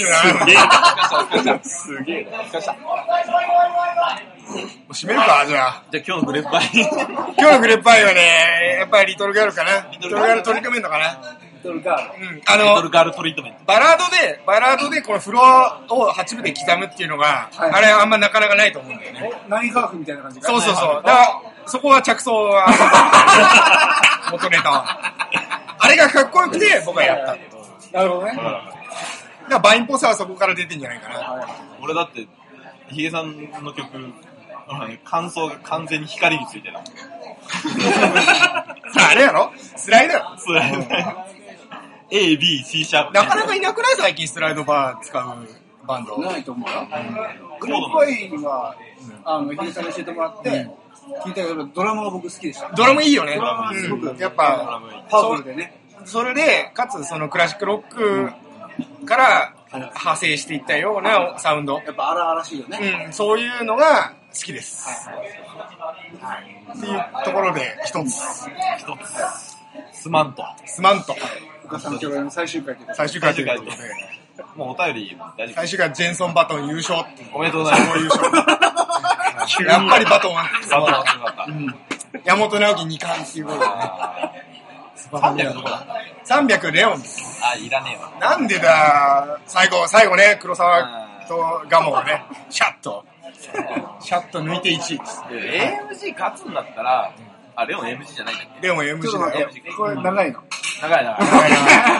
すげえ。お疲れした、すげえな。お疲れした。もう閉めるか、じゃあ。じゃあ今日のグレープバイ。今日のグレープパイはね、やっぱりリトルガールかな。リトルガール取り組めるのかな。トルガール。うん。あの、ルガールトリートメント。バラードで、バラードでこのフロアを8分で刻むっていうのが、はいあれあんまなかなかないと思うんだよね。おナインハーフみたいな感じかそうそうそう。だから、そこは着想は、元ネタは。あれがかっこよくて、僕はやった。だかなるほどね。らバインっぽさはそこから出てんじゃないかな。俺だって、ヒゲさんの曲、感想が完全に光についてる。あれやろ？スライドやろそうだよね。A, B, C シャープ。なかなかいなくない最近スライドバー使うバンド？ないと思うよ。グループワイには、あの、ヒデさんに教えてもらって、聞いたけど、ドラマが僕好きでした。ドラムいいよね。ドラムはすごくうんやっぱ、パワフルでね。それで、かつそのクラシックロックから派生していったようなサウンド。やっぱ荒々しいよね。うん、そういうのが好きです。っていうところで、一つ、すまんと。スマント、お母さん兄弟の最終回で。最終回ということで、もうお便り大丈最終回ジェンソン・バトン優勝っていう。夫。おめでとうございます。優勝。やっぱりバトンは、バトンは強かった。山本直樹2冠っていうことでね。300どこだ300レオンです。あ、いらねえわ。なんでだ、最後、最後ね、黒沢とガモがね、シャッと、シャッと抜いて1位です。で AMG 勝つんだったら、あ、レオン AMG じゃないんだっけ？レオン待だよ。これ長いの。長いな。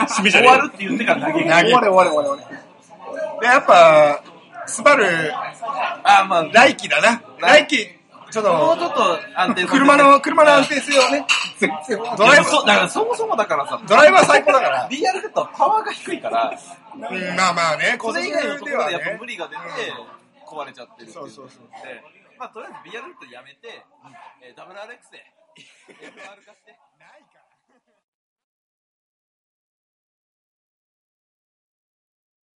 締めじゃねえ終わるって言ってから投げる。投げ終われ終われ終われ。終わで、やっぱ、スバル、あ、まあ、来季だな。来季、ちょっと、もうちょっと安定させて。車の、車の安定性をね、ドライバー、そうだからそもそもだからさ、ドライバー最高だから。DR ヘッドはパワーが低いから、うん、まあまあね、これ以外のところでやっぱね無理が出て壊れちゃってるっていう。そうそうそう。で、まあとりあえず BR ヘッドやめて、えー WRX で FR 化して。